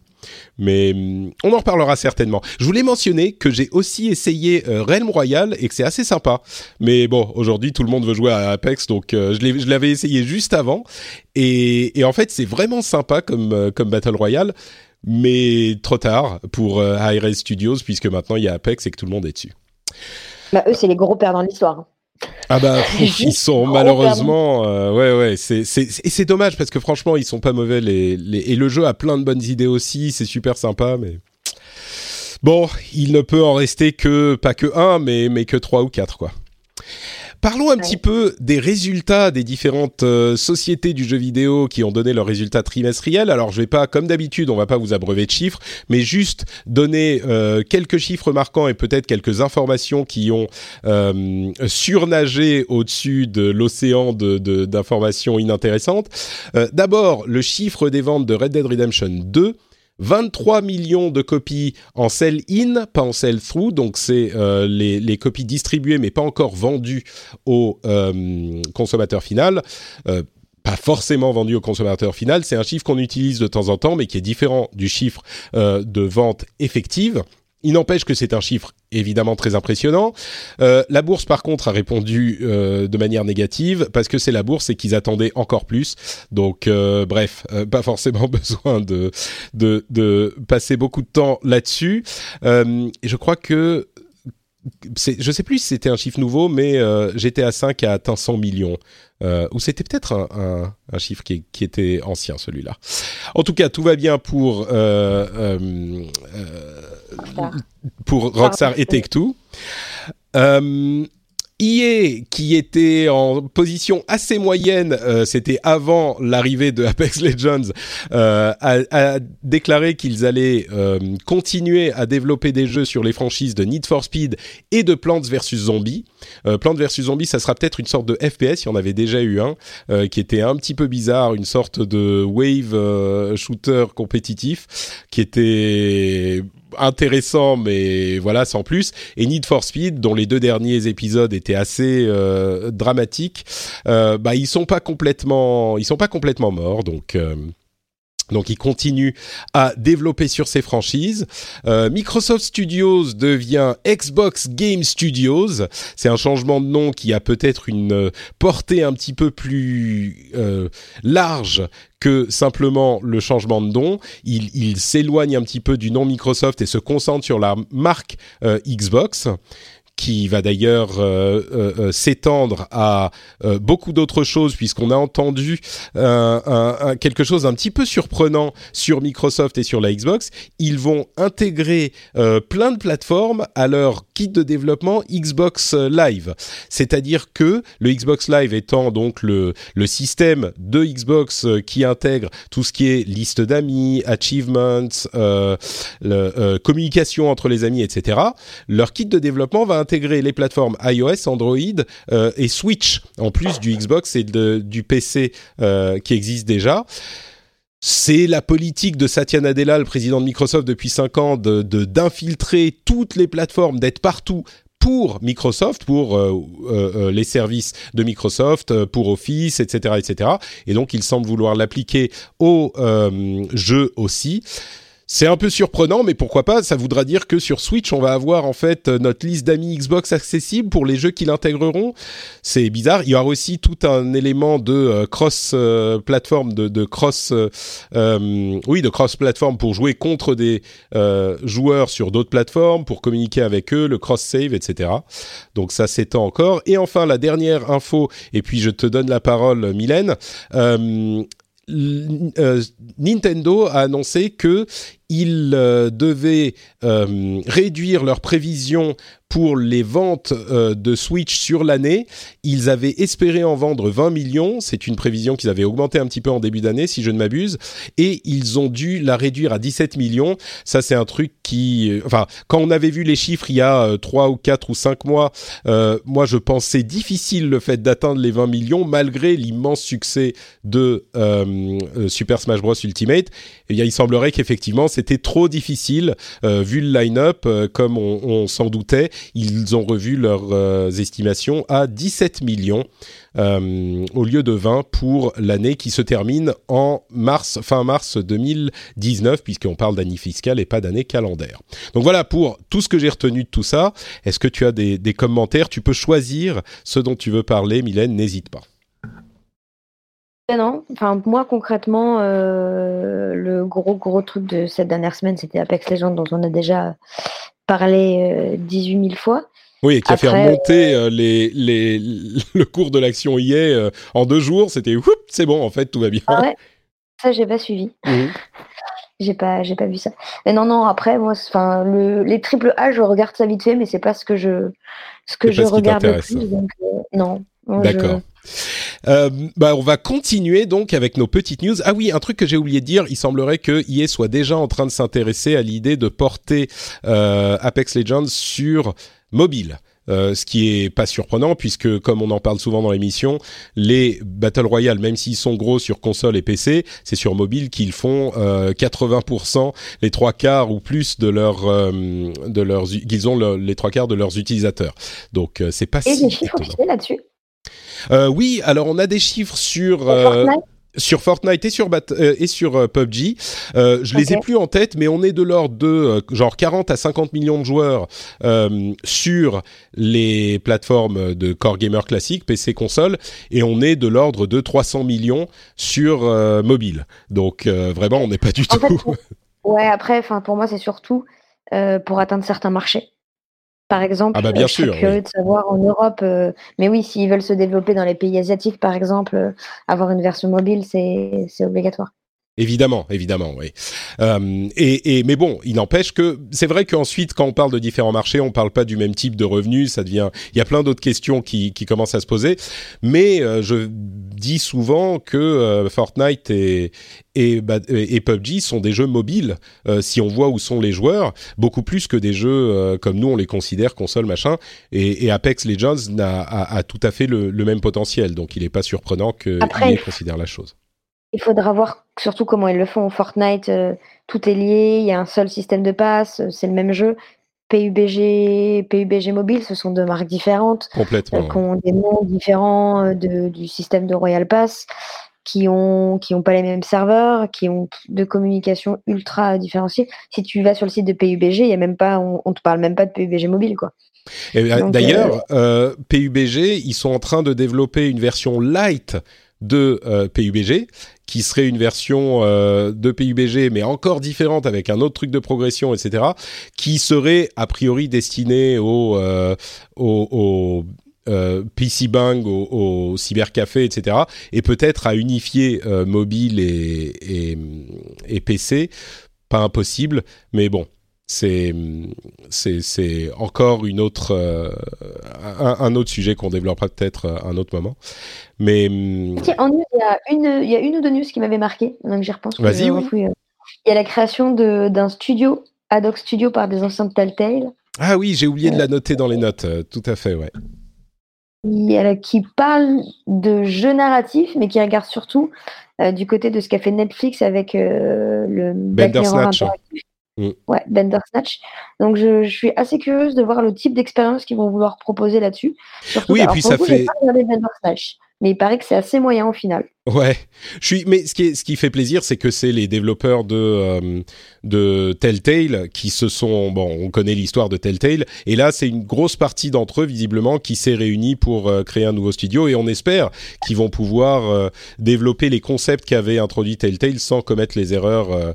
Mais hum, on en reparlera certainement. Je voulais mentionner que j'ai aussi essayé euh, Realm Royale et que c'est assez sympa. Mais bon, aujourd'hui tout le monde veut jouer à Apex, donc euh, je l'avais essayé juste avant. Et, en fait, c'est vraiment sympa comme, euh, Battle Royale. Mais trop tard pour High Studios, puisque maintenant il y a Apex et que tout le monde est dessus. Bah, eux, c'est les gros perdants de l'histoire. Ah bah ils sont malheureusement euh, ouais ouais c'est c'est et c'est dommage parce que franchement ils sont pas mauvais les, les et le jeu a plein de bonnes idées aussi c'est super sympa mais bon il ne peut en rester que pas que un mais mais que trois ou quatre quoi. Parlons un petit peu des résultats des différentes euh, sociétés du jeu vidéo qui ont donné leurs résultats trimestriels. Alors, je vais pas, comme d'habitude, on va pas vous abreuver de chiffres, mais juste donner euh, quelques chiffres marquants et peut-être quelques informations qui ont euh, surnagé au-dessus de l'océan d'informations de, inintéressantes. D'abord, le chiffre des ventes de Red Dead Redemption 2 23 millions de copies en sell-in, pas en sell-through, donc c'est euh, les, copies distribuées mais pas encore vendues au euh, consommateur final. Euh, pas forcément vendues au consommateur final, c'est un chiffre qu'on utilise de temps en temps, mais qui est différent du chiffre de vente effective. Il n'empêche que c'est un chiffre évidemment très impressionnant. Euh, la bourse, par contre, a répondu euh, de manière négative parce que c'est la bourse et qu'ils attendaient encore plus. Donc, euh, bref, pas forcément besoin de, de, de passer beaucoup de temps là-dessus. et je crois que je sais plus si c'était un chiffre nouveau, mais euh, GTA 5 a atteint 100 millions. Euh, ou c'était peut-être un, un, chiffre qui, qui, était ancien, celui-là. En tout cas, tout va bien pour, euh, euh, euh pour Rockstar et Take-Two. EA, qui était en position assez moyenne, euh, c'était avant l'arrivée de Apex Legends, euh, a, déclaré qu'ils allaient euh, continuer à développer des jeux sur les franchises de Need for Speed et de Plants vs Zombies. Plants vs Zombies, ça sera peut-être une sorte de FPS, il y en avait déjà eu un, qui était un petit peu bizarre, une sorte de wave shooter compétitif, qui était intéressant, mais voilà, sans plus. Et Need for Speed, dont les deux derniers épisodes étaient assez euh, dramatiques, euh, bah ils sont pas complètement, ils sont pas complètement morts, donc. Euh, donc il continue à développer sur ses franchises. Euh, Microsoft Studios devient Xbox Game Studios. C'est un changement de nom qui a peut-être une portée un petit peu plus euh, large que simplement le changement de nom. Il, il s'éloigne un petit peu du nom Microsoft et se concentre sur la marque euh, Xbox qui va d'ailleurs euh, euh, euh, s'étendre à beaucoup d'autres choses puisqu'on a entendu quelque chose un petit peu surprenant sur Microsoft et sur la Xbox. Ils vont intégrer plein de plateformes à leur kit de développement Xbox Live. C'est-à-dire que le Xbox Live étant donc le, système de Xbox qui intègre tout ce qui est liste d'amis, achievements, communication entre les amis, etc. Leur kit de développement va intégrer les plateformes iOS, Android euh, et Switch, en plus du Xbox et du PC euh, qui existe déjà. C'est la politique de Satya Nadella, le président de Microsoft depuis 5 ans, de d'infiltrer toutes les plateformes, d'être partout pour Microsoft, pour euh, les services de Microsoft, pour Office, etc., etc. Et donc, il semble vouloir l'appliquer aux jeux aussi. C'est un peu surprenant, mais pourquoi pas Ça voudra dire que sur Switch, on va avoir en fait notre liste d'amis Xbox accessible pour les jeux qui l'intégreront. C'est bizarre. Il y aura aussi tout un élément de euh, cross euh, de, cross, euh, oui, de cross plateforme pour jouer contre des joueurs sur d'autres plateformes, pour communiquer avec eux, le cross save, etc. Donc ça s'étend encore. Et enfin, la dernière info, et puis je te donne la parole, Mylène. Nintendo a annoncé que ils euh, devaient euh, réduire leurs prévisions pour les ventes euh, de Switch sur l'année. Ils avaient espéré en vendre 20 millions, c'est une prévision qu'ils avaient augmentée un petit peu en début d'année si je ne m'abuse, et ils ont dû la réduire à 17 millions. Ça c'est un truc qui... Enfin, quand on avait vu les chiffres il y a 3 ou 4 ou 5 mois, moi je pensais difficile le fait d'atteindre les 20 millions malgré l'immense succès de Super Smash Bros Ultimate. Et il semblerait qu'effectivement c'était trop difficile euh, vu le line-up, euh, comme on, s'en doutait. Ils ont revu leurs euh, estimations à 17 millions au lieu de 20 pour l'année qui se termine en mars, fin mars 2019, puisqu'on parle d'année fiscale et pas d'année calendaire. Donc voilà pour tout ce que j'ai retenu de tout ça. Est-ce que tu as des, des commentaires? Tu peux choisir ce dont tu veux parler, Mylène, n'hésite pas. Non, enfin moi concrètement, euh, le gros gros truc de cette dernière semaine, c'était Apex Legends dont on a déjà parlé 18 euh, 000 fois. Oui, et qui a fait remonter euh, les, les, le cours de l'action IA en deux jours. C'était c'est bon, en fait, tout va bien. Ah ouais, ça j'ai pas suivi. Mhm. j'ai pas, j'ai pas vu ça. Mais non, non. Après, moi, enfin, le, les triple A, je regarde ça vite fait, mais c'est pas ce que je, ce que je regarde le plus. Donc, non. D'accord. Euh, bah, on va continuer donc avec nos petites news. Ah oui, un truc que j'ai oublié de dire, il semblerait que EA soit déjà en train de s'intéresser à l'idée de porter euh, Apex Legends sur mobile. Euh, ce qui est pas surprenant puisque comme on en parle souvent dans l'émission, les battle royale, même s'ils sont gros sur console et PC, c'est sur mobile qu'ils font 80%, les trois quarts ou plus de leur de leurs qu'ils ont les trois quarts de leurs utilisateurs. Donc c'est pas et si des chiffres là-dessus? Euh, oui, alors on a des chiffres sur euh, sur Fortnite et sur euh, et sur PUBG. je les ai plus en tête, mais on est de l'ordre de genre 40 à 50 millions de joueurs sur les plateformes de core gamer classique, PC, console, et on est de l'ordre de 300 millions sur mobile. Donc vraiment, on n'est pas du tout. ouais, après, enfin pour moi, c'est surtout pour atteindre certains marchés. Par exemple, ah bah bien je suis curieux de savoir en Europe, euh, mais oui, s'ils veulent se développer dans les pays asiatiques, par exemple, euh, avoir une version mobile, c'est obligatoire. Évidemment, évidemment, oui. Euh, et, et, mais bon, il n'empêche que c'est vrai qu'ensuite, quand on parle de différents marchés, on parle pas du même type de revenus. Ça devient, il y a plein d'autres questions qui, qui commencent à se poser. Mais euh, je dis souvent que euh, Fortnite et, et, bah, et, PUBG sont des jeux mobiles. Euh, si on voit où sont les joueurs, beaucoup plus que des jeux comme nous on les considère console machin. Et, et Apex Legends a, a, a, tout à fait le, le même potentiel. Donc il n'est pas surprenant qu'ils considèrent la chose. Il faudra voir surtout comment ils le font. Fortnite, euh, tout est lié, il y a un seul système de passe, euh, c'est le même jeu. PUBG, PUBG Mobile, ce sont deux marques différentes, Complètement, euh, qui ont des noms différents de, du système de Royal Pass, qui ont qui ont pas les mêmes serveurs, qui ont de communication ultra différenciées. Si tu vas sur le site de PUBG, il y a même pas, on, on te parle même pas de PUBG Mobile, quoi. D'ailleurs, euh, PUBG, ils sont en train de développer une version light de euh, PUBG, qui serait une version euh, de PUBG, mais encore différente avec un autre truc de progression, etc., qui serait a priori destinée au, euh, au, au euh, PC Bang, au, au cybercafé, etc., et peut-être à unifier euh, mobile et, et, et PC. Pas impossible, mais bon, c'est c'est encore une autre euh, un, un, autre sujet qu'on développera peut-être à un autre moment. Mais Tiens, en news, il y a une il y a une ou deux news qui m'avaient marqué, donc j'y repense. Vas-y. Oui. Il y a la création d'un studio ad hoc studio par des anciens de Telltale. Ah oui, j'ai oublié de la noter dans les notes. Tout à fait, ouais. Qui parle de jeux narratifs, mais qui regarde surtout euh, du côté de ce qu'a fait Netflix avec euh, le Bandersnatch. Mm. Ouais, Bandersnatch. Donc je, je, suis assez curieuse de voir le type d'expérience qu'ils vont vouloir proposer là-dessus. Oui, et puis ça coup, fait. Pas mais il paraît que c'est assez moyen au final. Ouais, je suis. Mais ce qui est, ce qui fait plaisir, c'est que c'est les développeurs de euh, de Telltale qui se sont. Bon, on connaît l'histoire de Telltale, et là c'est une grosse partie d'entre eux visiblement qui s'est réunie pour euh, créer un nouveau studio, et on espère qu'ils vont pouvoir euh, développer les concepts qu'avait introduit Telltale sans commettre les erreurs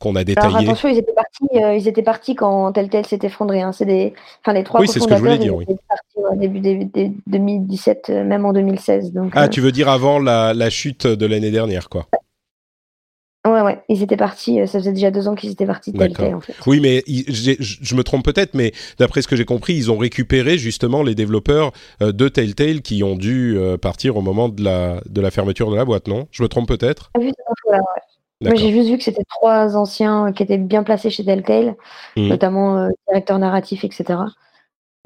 qu'on a détaillé. Alors attention, ils étaient partis, euh, ils étaient partis quand Telltale s'est effondré. Hein. C'est des, enfin les trois oui, c'est ce que je voulais dire. Oui. Partis au début des, 2017, euh, même en 2016. Donc, ah, euh... tu veux dire avant la, la chute de l'année dernière, quoi. Ouais, ouais, ils étaient partis, ça faisait déjà deux ans qu'ils étaient partis de Telltale, en fait. Oui, mais je me trompe peut-être, mais d'après ce que j'ai compris, ils ont récupéré justement les développeurs de Telltale qui ont dû partir au moment de la, de la fermeture de la boîte, non? Je me trompe peut-être? Ah, oui, ouais. Moi, j'ai juste vu que c'était trois anciens qui étaient bien placés chez Telltale, mmh. notamment euh, directeur narratif, etc.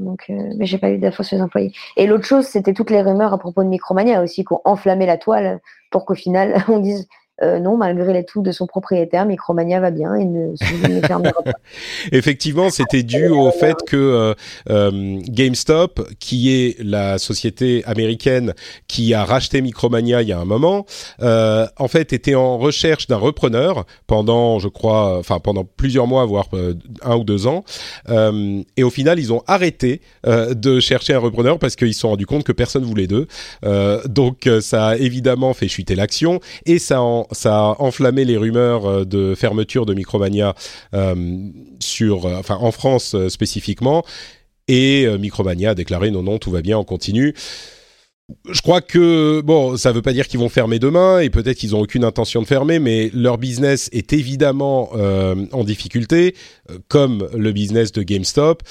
Donc, euh, mais j'ai pas eu d'infos sur les employés. Et l'autre chose, c'était toutes les rumeurs à propos de Micromania aussi, qui ont enflammé la toile pour qu'au final, on dise euh, non, malgré les tout de son propriétaire, Micromania va bien et ne. Effectivement, c'était dû au fait que euh, euh, GameStop, qui est la société américaine qui a racheté Micromania il y a un moment, euh, en fait était en recherche d'un repreneur pendant, je crois, enfin pendant plusieurs mois, voire euh, un ou deux ans, euh, et au final ils ont arrêté de chercher un repreneur parce qu'ils se sont rendus compte que personne voulait d'eux. donc ça a évidemment fait chuter l'action et ça en ça a enflammé les rumeurs de fermeture de Micromania euh, sur, enfin en France euh, spécifiquement, et euh, Micromania a déclaré non non tout va bien, on continue. Je crois que bon, ça veut pas dire qu'ils vont fermer demain et peut-être qu'ils ont aucune intention de fermer, mais leur business est évidemment euh, en difficulté, comme le business de GameStop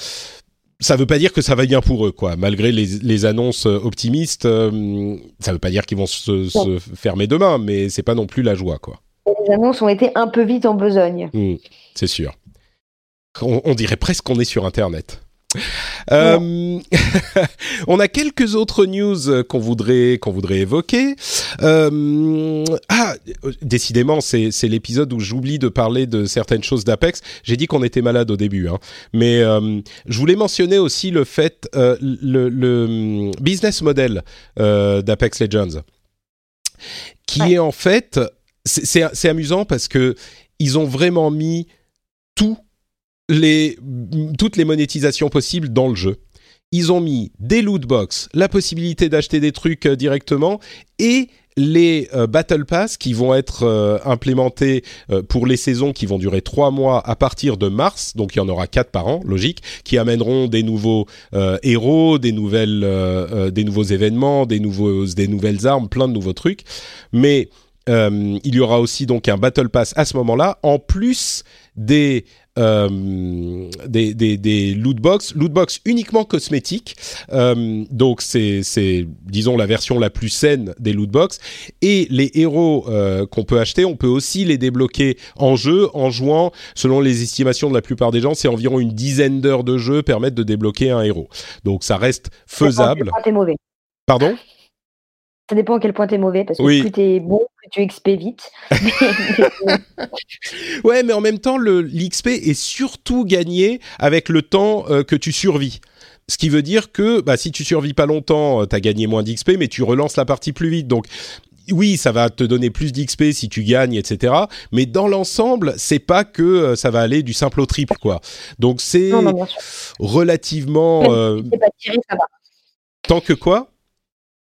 ça veut pas dire que ça va bien pour eux, quoi. Malgré les, les annonces optimistes, euh, ça veut pas dire qu'ils vont se, se, fermer demain, mais c'est pas non plus la joie, quoi. Les annonces ont été un peu vite en besogne. Mmh, c'est sûr. On, on, dirait presque qu'on est sur Internet. Euh, on a quelques autres news qu'on voudrait qu'on voudrait évoquer. Euh, ah, décidément, c'est c'est l'épisode où j'oublie de parler de certaines choses d'Apex. J'ai dit qu'on était malade au début, hein. mais euh, je voulais mentionner aussi le fait le, le, business model d'Apex Legends, qui ouais. est en fait c'est c'est amusant parce que ils ont vraiment mis tout les, toutes les monétisations possibles dans le jeu. Ils ont mis des loot box, la possibilité d'acheter des trucs euh, directement et les euh, Battle Pass qui vont être euh, implémentés pour les saisons qui vont durer trois mois à partir de mars, donc il y en aura quatre par an, logique, qui amèneront des nouveaux héros, des nouvelles, des nouveaux événements, des des nouvelles armes, plein de nouveaux trucs. Mais il y aura aussi donc un Battle Pass à ce moment-là, en plus des euh, des, des, des loot box, loot box uniquement cosmétiques. Euh, donc c'est c'est disons la version la plus saine des loot box. Et les héros euh, qu'on peut acheter, on peut aussi les débloquer en jeu en jouant. Selon les estimations de la plupart des gens, c'est environ une dizaine d'heures de jeu permettent de débloquer un héros. Donc ça reste faisable. Pardon? Ça dépend à quel point t'es mauvais, parce que plus t'es bon, plus tu XP vite. ouais, mais en même temps, l'XP est surtout gagné avec le temps euh, que tu survis. Ce qui veut dire que bah, si tu survis pas longtemps, euh, tu as gagné moins d'XP, mais tu relances la partie plus vite. Donc oui, ça va te donner plus d'XP si tu gagnes, etc. Mais dans l'ensemble, c'est pas que euh, ça va aller du simple au triple, quoi. Donc c'est relativement. pas tiré, ça va. Tant que quoi?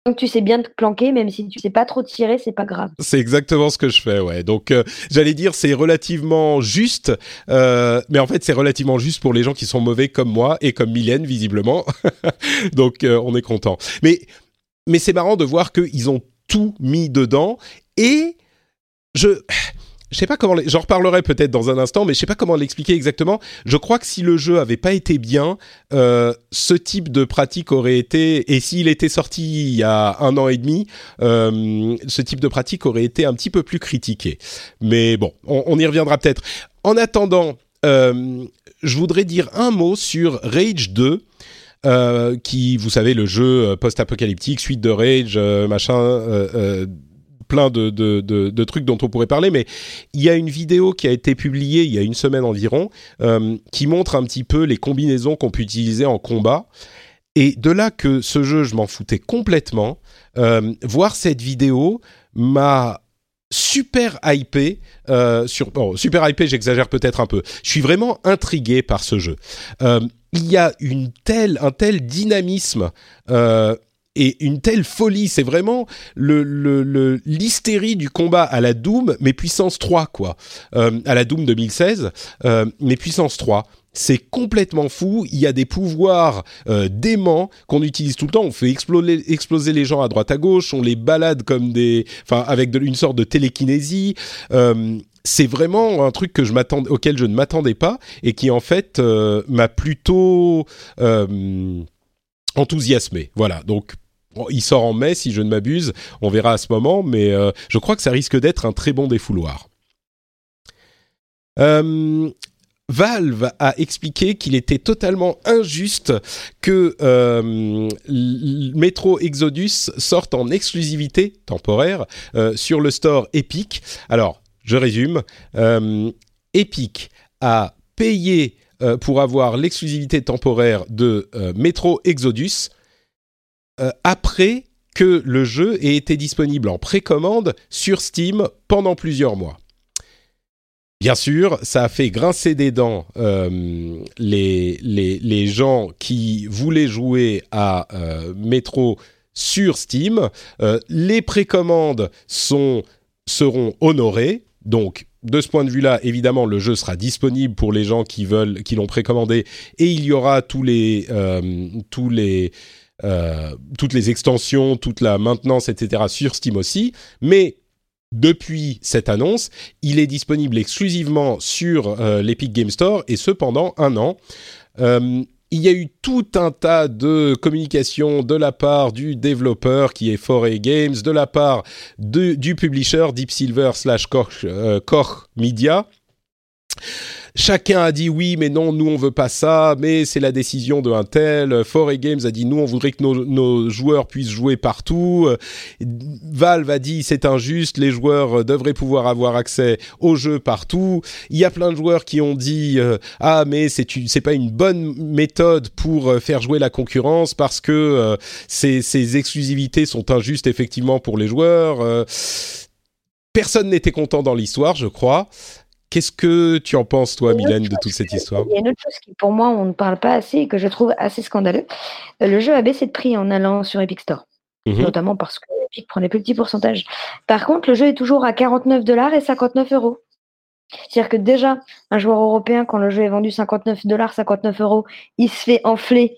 Donc tu sais bien te planquer, même si tu sais pas trop tirer, c'est pas grave. C'est exactement ce que je fais, ouais. Donc euh, j'allais dire c'est relativement juste, euh, mais en fait c'est relativement juste pour les gens qui sont mauvais comme moi et comme Mylène visiblement. Donc euh, on est content. Mais mais c'est marrant de voir qu'ils ont tout mis dedans et je je sais pas comment, j'en reparlerai peut-être dans un instant, mais je sais pas comment l'expliquer exactement. Je crois que si le jeu avait pas été bien, euh, ce type de pratique aurait été, et s'il était sorti il y a un an et demi, euh, ce type de pratique aurait été un petit peu plus critiqué. Mais bon, on, y reviendra peut-être. En attendant, euh, je voudrais dire un mot sur Rage 2. Euh, qui, vous savez, le jeu post-apocalyptique, suite de Rage, euh, machin, euh, plein de, trucs dont on pourrait parler, mais il y a une vidéo qui a été publiée il y a une semaine environ, euh, qui montre un petit peu les combinaisons qu'on peut utiliser en combat. Et de là que ce jeu, je m'en foutais complètement, euh, voir cette vidéo m'a super hypé euh, sur super hypé j'exagère peut-être un peu je suis vraiment intrigué par ce jeu il y a un tel dynamisme et une telle folie. C'est vraiment le, l'hystérie du combat à la Doom, mais puissance 3, quoi. Euh, à la Doom 2016, euh, mais puissance 3. C'est complètement fou. Il y a des pouvoirs euh, déments qu'on utilise tout le temps. On fait exploser, exploser les gens à droite à gauche. On les balade comme des, enfin, avec une sorte de télékinésie. c'est vraiment un truc que je auquel je ne m'attendais pas et qui en fait m'a plutôt enthousiasmé. Voilà. Donc il sort en mai, si je ne m'abuse. On verra à ce moment, mais euh, je crois que ça risque d'être un très bon défouloir. Euh, Valve a expliqué qu'il était totalement injuste que euh, Metro Exodus sorte en exclusivité temporaire sur le store Epic. Alors, je résume. Epic a payé pour avoir l'exclusivité temporaire de Metro Exodus euh, après que le jeu ait été disponible en précommande sur Steam pendant plusieurs mois. Bien sûr, ça a fait grincer des dents euh, les, les, gens qui voulaient jouer à euh, Metro sur Steam. les précommandes sont, seront honorées, donc de ce point de vue-là, évidemment, le jeu sera disponible pour les gens qui veulent, qui l'ont précommandé, et il y aura tous les, tous les euh, toutes les extensions, toute la maintenance, etc. sur Steam aussi. Mais depuis cette annonce, il est disponible exclusivement sur euh, l'Epic Game Store et ce pendant un an. Euh, il y a eu tout un tas de communications de la part du développeur qui est Foray Games, de la part du publisher Deep Silver slash Koch Media. Chacun a dit oui, mais non, nous on veut pas ça, mais c'est la décision de un tel. Foray Games a dit nous on voudrait que nos, joueurs puissent jouer partout. Valve a dit c'est injuste, les joueurs devraient pouvoir avoir accès aux jeux partout. Il y a plein de joueurs qui ont dit euh, ah mais c'est c'est pas une bonne méthode pour euh, faire jouer la concurrence parce que euh, ces exclusivités sont injustes effectivement pour les joueurs. personne n'était content dans l'histoire, je crois. Qu'est-ce que tu en penses, toi, Mylène, de toute cette histoire? Il y a une autre chose qui, pour moi, on ne parle pas assez et que je trouve assez scandaleux. Euh, le jeu a baissé de prix en allant sur Epic Store, mhm. notamment parce que Epic prenait plus petits pourcentages. Par contre, le jeu est toujours à 49 dollars et 59 euros. C'est-à-dire que déjà, un joueur européen, quand le jeu est vendu 59 dollars, 59 euros, il se fait enfler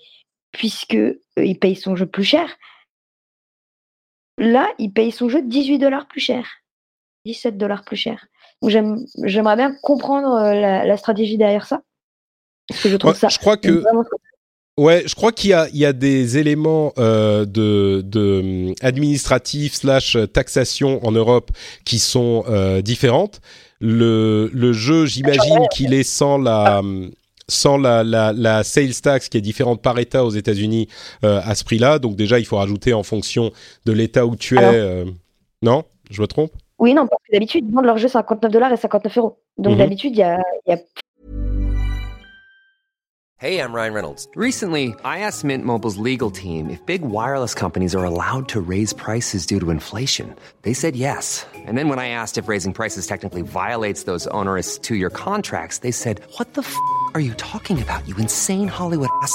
puisque euh, il paye son jeu plus cher. Là, il paye son jeu 18 dollars plus cher. 17 dollars plus cher. J'aimerais bien comprendre la, stratégie derrière ça. Parce que je trouve ça. Je crois que. Ouais, je crois qu'il y a, il y a des éléments euh, de, de administratifs slash taxation en Europe qui sont euh, différentes. Le, le jeu, j'imagine qu'il est sans la sans la, la, la, sales tax qui est différente par État aux États-Unis euh, à ce prix-là. Donc déjà, il faut rajouter en fonction de l'État où tu es. Euh, non, je me trompe? Oui, non, parce que d'habitude, ils vendent leur jeu 59 dollars et 59 euros. Donc mhm. d'habitude, il y a, y a Hey, I'm Ryan Reynolds. Recently, I asked Mint Mobile's legal team if big wireless companies are allowed to raise prices due to inflation. They said yes. And then when I asked if raising prices technically violates those onerous two-year contracts, they said, "What the f*** are you talking about? You insane Hollywood ass."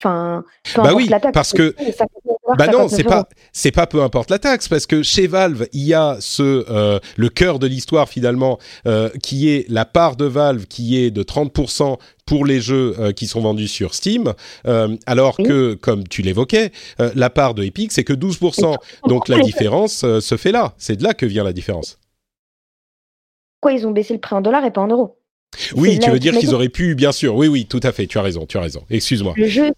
Enfin, bah oui, parce que bah non, c'est pas c'est pas peu importe la taxe parce que chez Valve il y a ce euh, le cœur de l'histoire finalement euh, qui est la part de Valve qui est de 30% pour les jeux euh, qui sont vendus sur Steam, alors que comme tu l'évoquais, la part de Epic c'est que 12%. Donc la différence se fait là. C'est de là que vient la différence. Pourquoi ils ont baissé le prix en dollars et pas en euros Oui, tu veux dire qu'ils auraient pu, bien sûr. Oui, oui, tout à fait. Tu as raison, tu as raison. Excuse-moi. Le jeu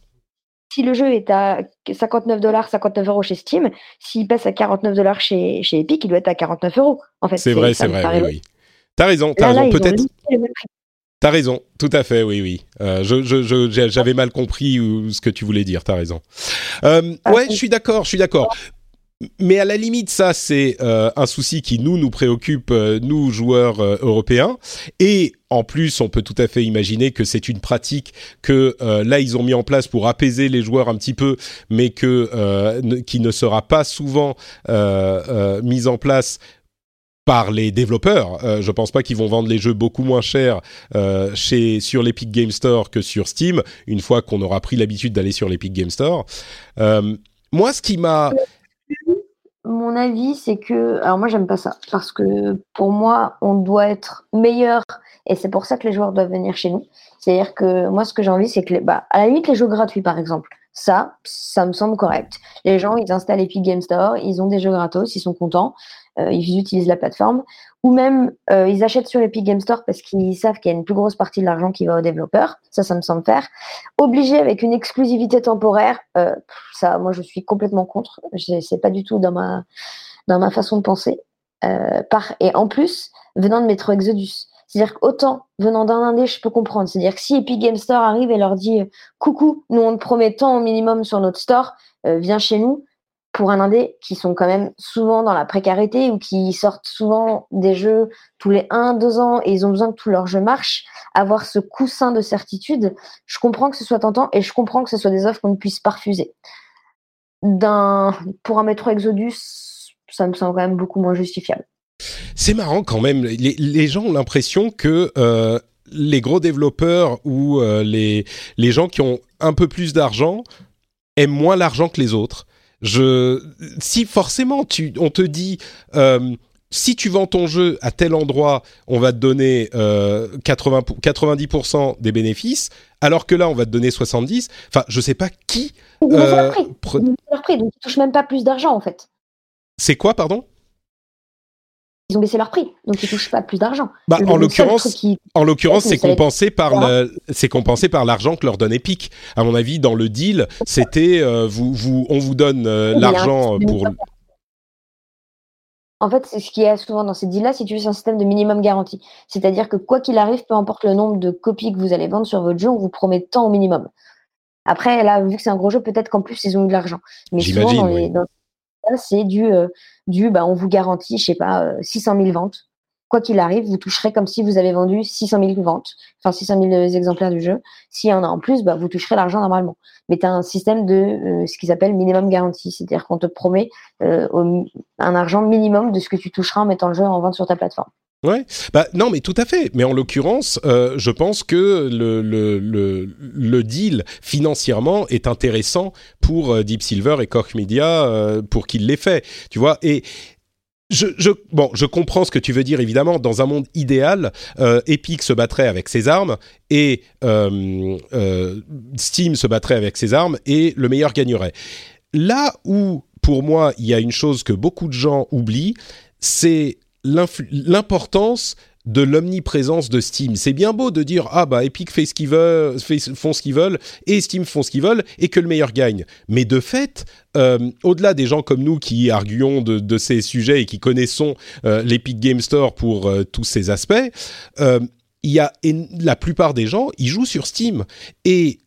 si le jeu est à 59 dollars, 59 euros chez Steam, s'il passe à 49 dollars chez, chez Epic, il doit être à 49 euros. En fait, c'est vrai, c'est vrai. Oui, oui. T'as raison, t'as raison. Peut-être. T'as raison, tout à fait, oui, oui. Euh, je, j'avais mal compris ce que tu voulais dire. T'as raison. Euh, ah, ouais, je suis d'accord, je suis d'accord mais à la limite, ça c'est euh, un souci qui nous nous préoccupe, euh, nous joueurs euh, européens. Et en plus, on peut tout à fait imaginer que c'est une pratique que là ils ont mis en place pour apaiser les joueurs un petit peu, mais que qui ne sera pas souvent mise en place par les développeurs. Euh, je pense pas qu'ils vont vendre les jeux beaucoup moins cher chez sur l'Epic Game Store que sur Steam une fois qu'on aura pris l'habitude d'aller sur l'Epic Game Store. moi, ce qui m'a mon avis, c'est que. Alors, moi, j'aime pas ça. Parce que pour moi, on doit être meilleur. Et c'est pour ça que les joueurs doivent venir chez nous. C'est-à-dire que moi, ce que j'ai envie, c'est que, bah, à la limite, les jeux gratuits, par exemple, ça, ça me semble correct. Les gens, ils installent Epic Game Store, ils ont des jeux gratos, ils sont contents, euh, ils utilisent la plateforme ou même euh, ils achètent sur Epic Game Store parce qu'ils savent qu'il y a une plus grosse partie de l'argent qui va aux développeurs. Ça, ça me semble faire. Obligé avec une exclusivité temporaire, euh, ça, moi, je suis complètement contre. C'est pas du tout dans ma dans ma façon de penser. Euh, par et en plus, venant de Metro Exodus, c'est-à-dire qu'autant venant d'un indé, je peux comprendre. C'est-à-dire que si Epic Game Store arrive et leur dit coucou, nous on te promet tant au minimum sur notre store, viens chez nous pour un indé qui sont quand même souvent dans la précarité ou qui sortent souvent des jeux tous les 1-2 ans et ils ont besoin que tout leur jeu marche, avoir ce coussin de certitude, je comprends que ce soit tentant et je comprends que ce soit des offres qu'on ne puisse pas refuser. Pour un Metro Exodus, ça me semble quand même beaucoup moins justifiable. C'est marrant quand même. Les, gens ont l'impression que euh, les gros développeurs ou euh, les, les gens qui ont un peu plus d'argent aiment moins l'argent que les autres. Je, si forcément tu, on te dit, euh, si tu vends ton jeu à tel endroit, on va te donner euh, 80, 90% des bénéfices, alors que là, on va te donner 70. Enfin, je sais pas qui. Euh, leur prix, donc ils touchent même pas plus d'argent en fait. C'est quoi, pardon? Ils ont baissé leur prix, donc ils touchent pas plus d'argent. Bah, en l'occurrence, en l'occurrence, c'est compensé par c'est compensé par l'argent que leur donne Epic. À mon avis, dans le deal, c'était euh, vous, vous, on vous donne euh, l'argent pour. En fait, c'est ce qui est souvent dans ces deals-là, si tu veux, c'est un système de minimum garantie. C'est-à-dire que quoi qu'il arrive, peu importe le nombre de copies que vous allez vendre sur votre jeu, on vous promet tant au minimum. Après, là, vu que c'est un gros jeu, peut-être qu'en plus, ils ont eu de l'argent. Mais souvent, dans, c'est du, du bah, on vous garantit, je sais pas, 600 000 ventes quoi qu'il arrive, vous toucherez comme si vous avez vendu 600 000 ventes, enfin 600 000 exemplaires du jeu. S'il y en a en plus, bah, vous toucherez l'argent normalement. Mais tu as un système de euh, ce qu'ils appellent minimum garantie, c'est-à-dire qu'on te promet euh, un argent minimum de ce que tu toucheras en mettant le jeu en vente sur ta plateforme. Ouais, bah non, mais tout à fait. Mais en l'occurrence, euh, je pense que le, deal financièrement est intéressant pour Deep Silver et Koch Media pour qu'il l'ait fait. Tu vois, et je, bon, je comprends ce que tu veux dire évidemment. Dans un monde idéal, euh, Epic se battrait avec ses armes et euh, euh, Steam se battrait avec ses armes et le meilleur gagnerait. Là où, pour moi, il y a une chose que beaucoup de gens oublient, c'est l'importance de l'omniprésence de Steam. C'est bien beau de dire ah bah Epic fait ce qu'ils veulent, font ce qu'ils veulent et Steam font ce qu'ils veulent et que le meilleur gagne. Mais de fait, euh, au-delà des gens comme nous qui arguons de, ces sujets et qui connaissons euh, l'Epic Game Store pour euh, tous ces aspects, il y a la plupart des gens ils jouent sur Steam et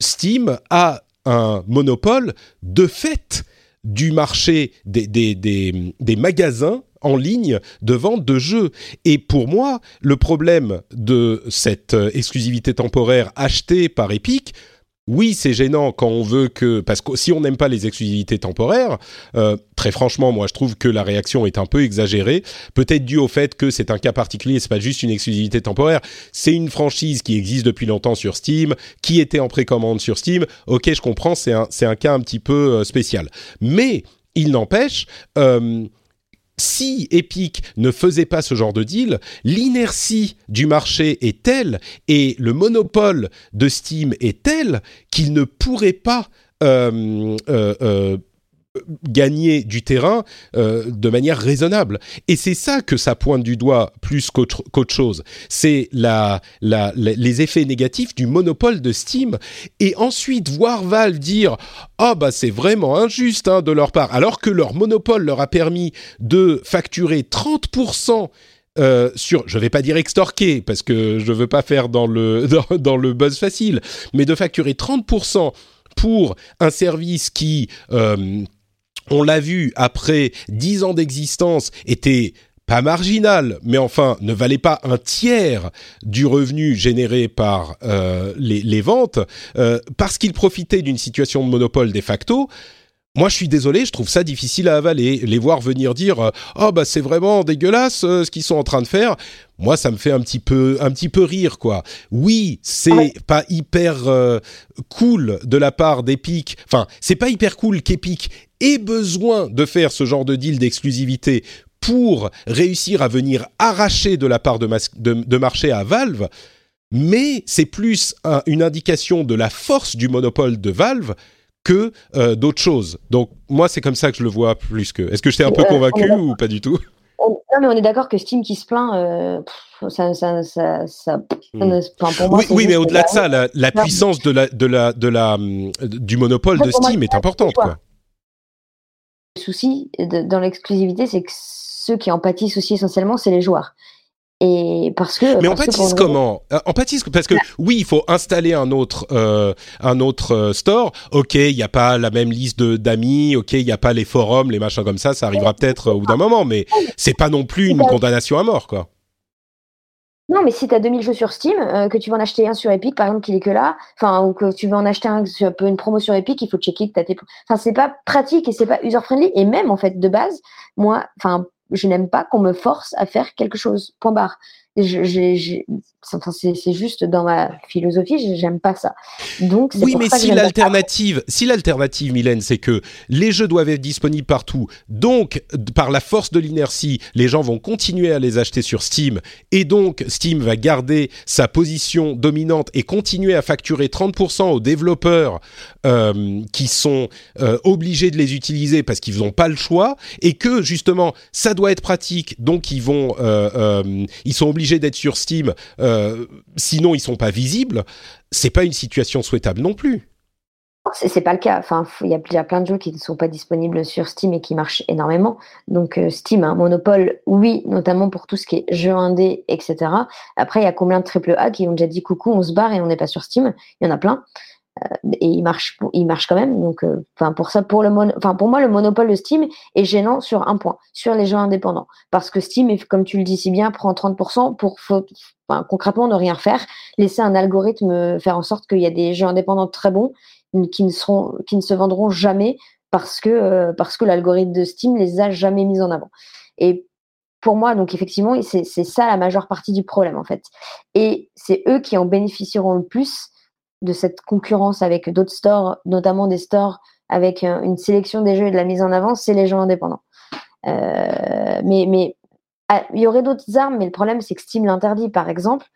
Steam a un monopole de fait du marché des, des, des, des magasins en ligne de vente de jeux. Et pour moi, le problème de cette euh, exclusivité temporaire achetée par Epic, oui, c'est gênant quand on veut que parce que si on n'aime pas les exclusivités temporaires, euh, très franchement, moi je trouve que la réaction est un peu exagérée. Peut-être dû au fait que c'est un cas particulier, c'est pas juste une exclusivité temporaire. C'est une franchise qui existe depuis longtemps sur Steam, qui était en précommande sur Steam. Ok, je comprends, c'est un un cas un petit peu euh, spécial. Mais il n'empêche. Si Epic ne faisait pas ce genre de deal, l'inertie du marché est telle et le monopole de Steam est tel qu'il ne pourrait pas euh, euh, euh, gagner du terrain euh, de manière raisonnable. Et c'est ça que ça pointe du doigt plus qu'autre chose. C'est la, la, les effets négatifs du monopole de Steam. Et ensuite, voir Valve dire Ah, bah c'est vraiment injuste hein, de leur part, alors que leur monopole leur a permis de facturer 30%. Euh, sur, je vais pas dire extorquer parce que je veux pas faire dans le dans le buzz facile, mais de facturer 30% pour un service qui euh, on l'a vu après dix ans d'existence, était pas marginal, mais enfin ne valait pas un tiers du revenu généré par euh, les, ventes, euh, parce qu'il profitait d'une situation de monopole de facto. Moi, je suis désolé, je trouve ça difficile à avaler. Les voir venir dire euh, oh bah c'est vraiment dégueulasse ce qu'ils sont en train de faire. Moi, ça me fait un petit peu un petit peu rire quoi. Oui, c'est pas hyper cool de la part d'Epic. Enfin, c'est pas hyper cool qu'Epic ait besoin de faire ce genre de deal d'exclusivité pour réussir à venir arracher de la part de, marché à Valve, mais c'est plus une indication de la force du monopole de Valve que euh, d'autres choses. Donc moi, c'est comme ça que je le vois plus que. Est-ce que je t'ai un peu euh, convaincu ou pas du tout? Non, mais on est d'accord que Steam qui se plaint, euh, ça, ça, ça, ça hmm. pour moi, oui, mais au-delà de ça, la, puissance de la, de la, de la, du monopole de Steam est importante. Quoi. Le souci dans l'exclusivité, c'est que ceux qui en pâtissent aussi essentiellement, c'est les joueurs. Et parce que. Mais on pâtisse comment? Euh, On pâtisse parce que bah. oui, il faut installer un autre euh, un autre euh, store. Ok, il n'y a pas la même liste de d'amis. Ok, il n'y a pas les forums, les machins comme ça. Ça arrivera peut-être au bout d'un moment, mais c'est pas non plus une condamnation à mort, quoi. Non, mais si tu as 2000 jeux sur Steam, euh, que tu vas en acheter un sur Epic, par exemple, qui est que là, enfin, ou que tu veux en acheter un sur une promo sur Epic, il faut checker que tu as tes. Enfin, c'est pas pratique et c'est pas user-friendly. Et même, en fait, de base, moi, enfin, je n'aime pas qu'on me force à faire quelque chose. Point barre c'est juste dans ma philosophie, j'aime pas ça. Donc, oui, mais si l'alternative, si l'alternative, Mylène, c'est que les jeux doivent être disponibles partout, donc par la force de l'inertie, les gens vont continuer à les acheter sur Steam, et donc Steam va garder sa position dominante et continuer à facturer 30% aux développeurs euh, qui sont euh, obligés de les utiliser parce qu'ils n'ont pas le choix, et que justement ça doit être pratique, donc ils vont, euh, ils sont obligés d'être sur Steam, euh, sinon ils sont pas visibles, c'est pas une situation souhaitable non plus. C'est pas le cas. Enfin, il y, a plein de jeux qui ne sont pas disponibles sur Steam et qui marchent énormément. Donc euh, Steam un monopole, oui, notamment pour tout ce qui est jeux indé, etc. Après, il y a combien de triple A qui ont déjà dit coucou, on se barre et on n'est pas sur Steam? Il y en a plein. Et il marche, il marche quand même. Donc, enfin pour ça, pour le enfin pour moi, le monopole de Steam est gênant sur un point, sur les jeux indépendants, parce que Steam, comme tu le dis si bien, prend 30% pour concrètement ne rien faire, laisser un algorithme faire en sorte qu'il y a des jeux indépendants très bons qui ne seront, qui ne se vendront jamais parce que parce que l'algorithme de Steam les a jamais mis en avant. Et pour moi, donc effectivement, c'est ça la majeure partie du problème en fait. Et c'est eux qui en bénéficieront le plus de cette concurrence avec d'autres stores, notamment des stores avec une sélection des jeux et de la mise en avant, c'est les jeux indépendants. Euh, mais ah, il y aurait d'autres armes, mais le problème c'est que Steam l'interdit, par exemple.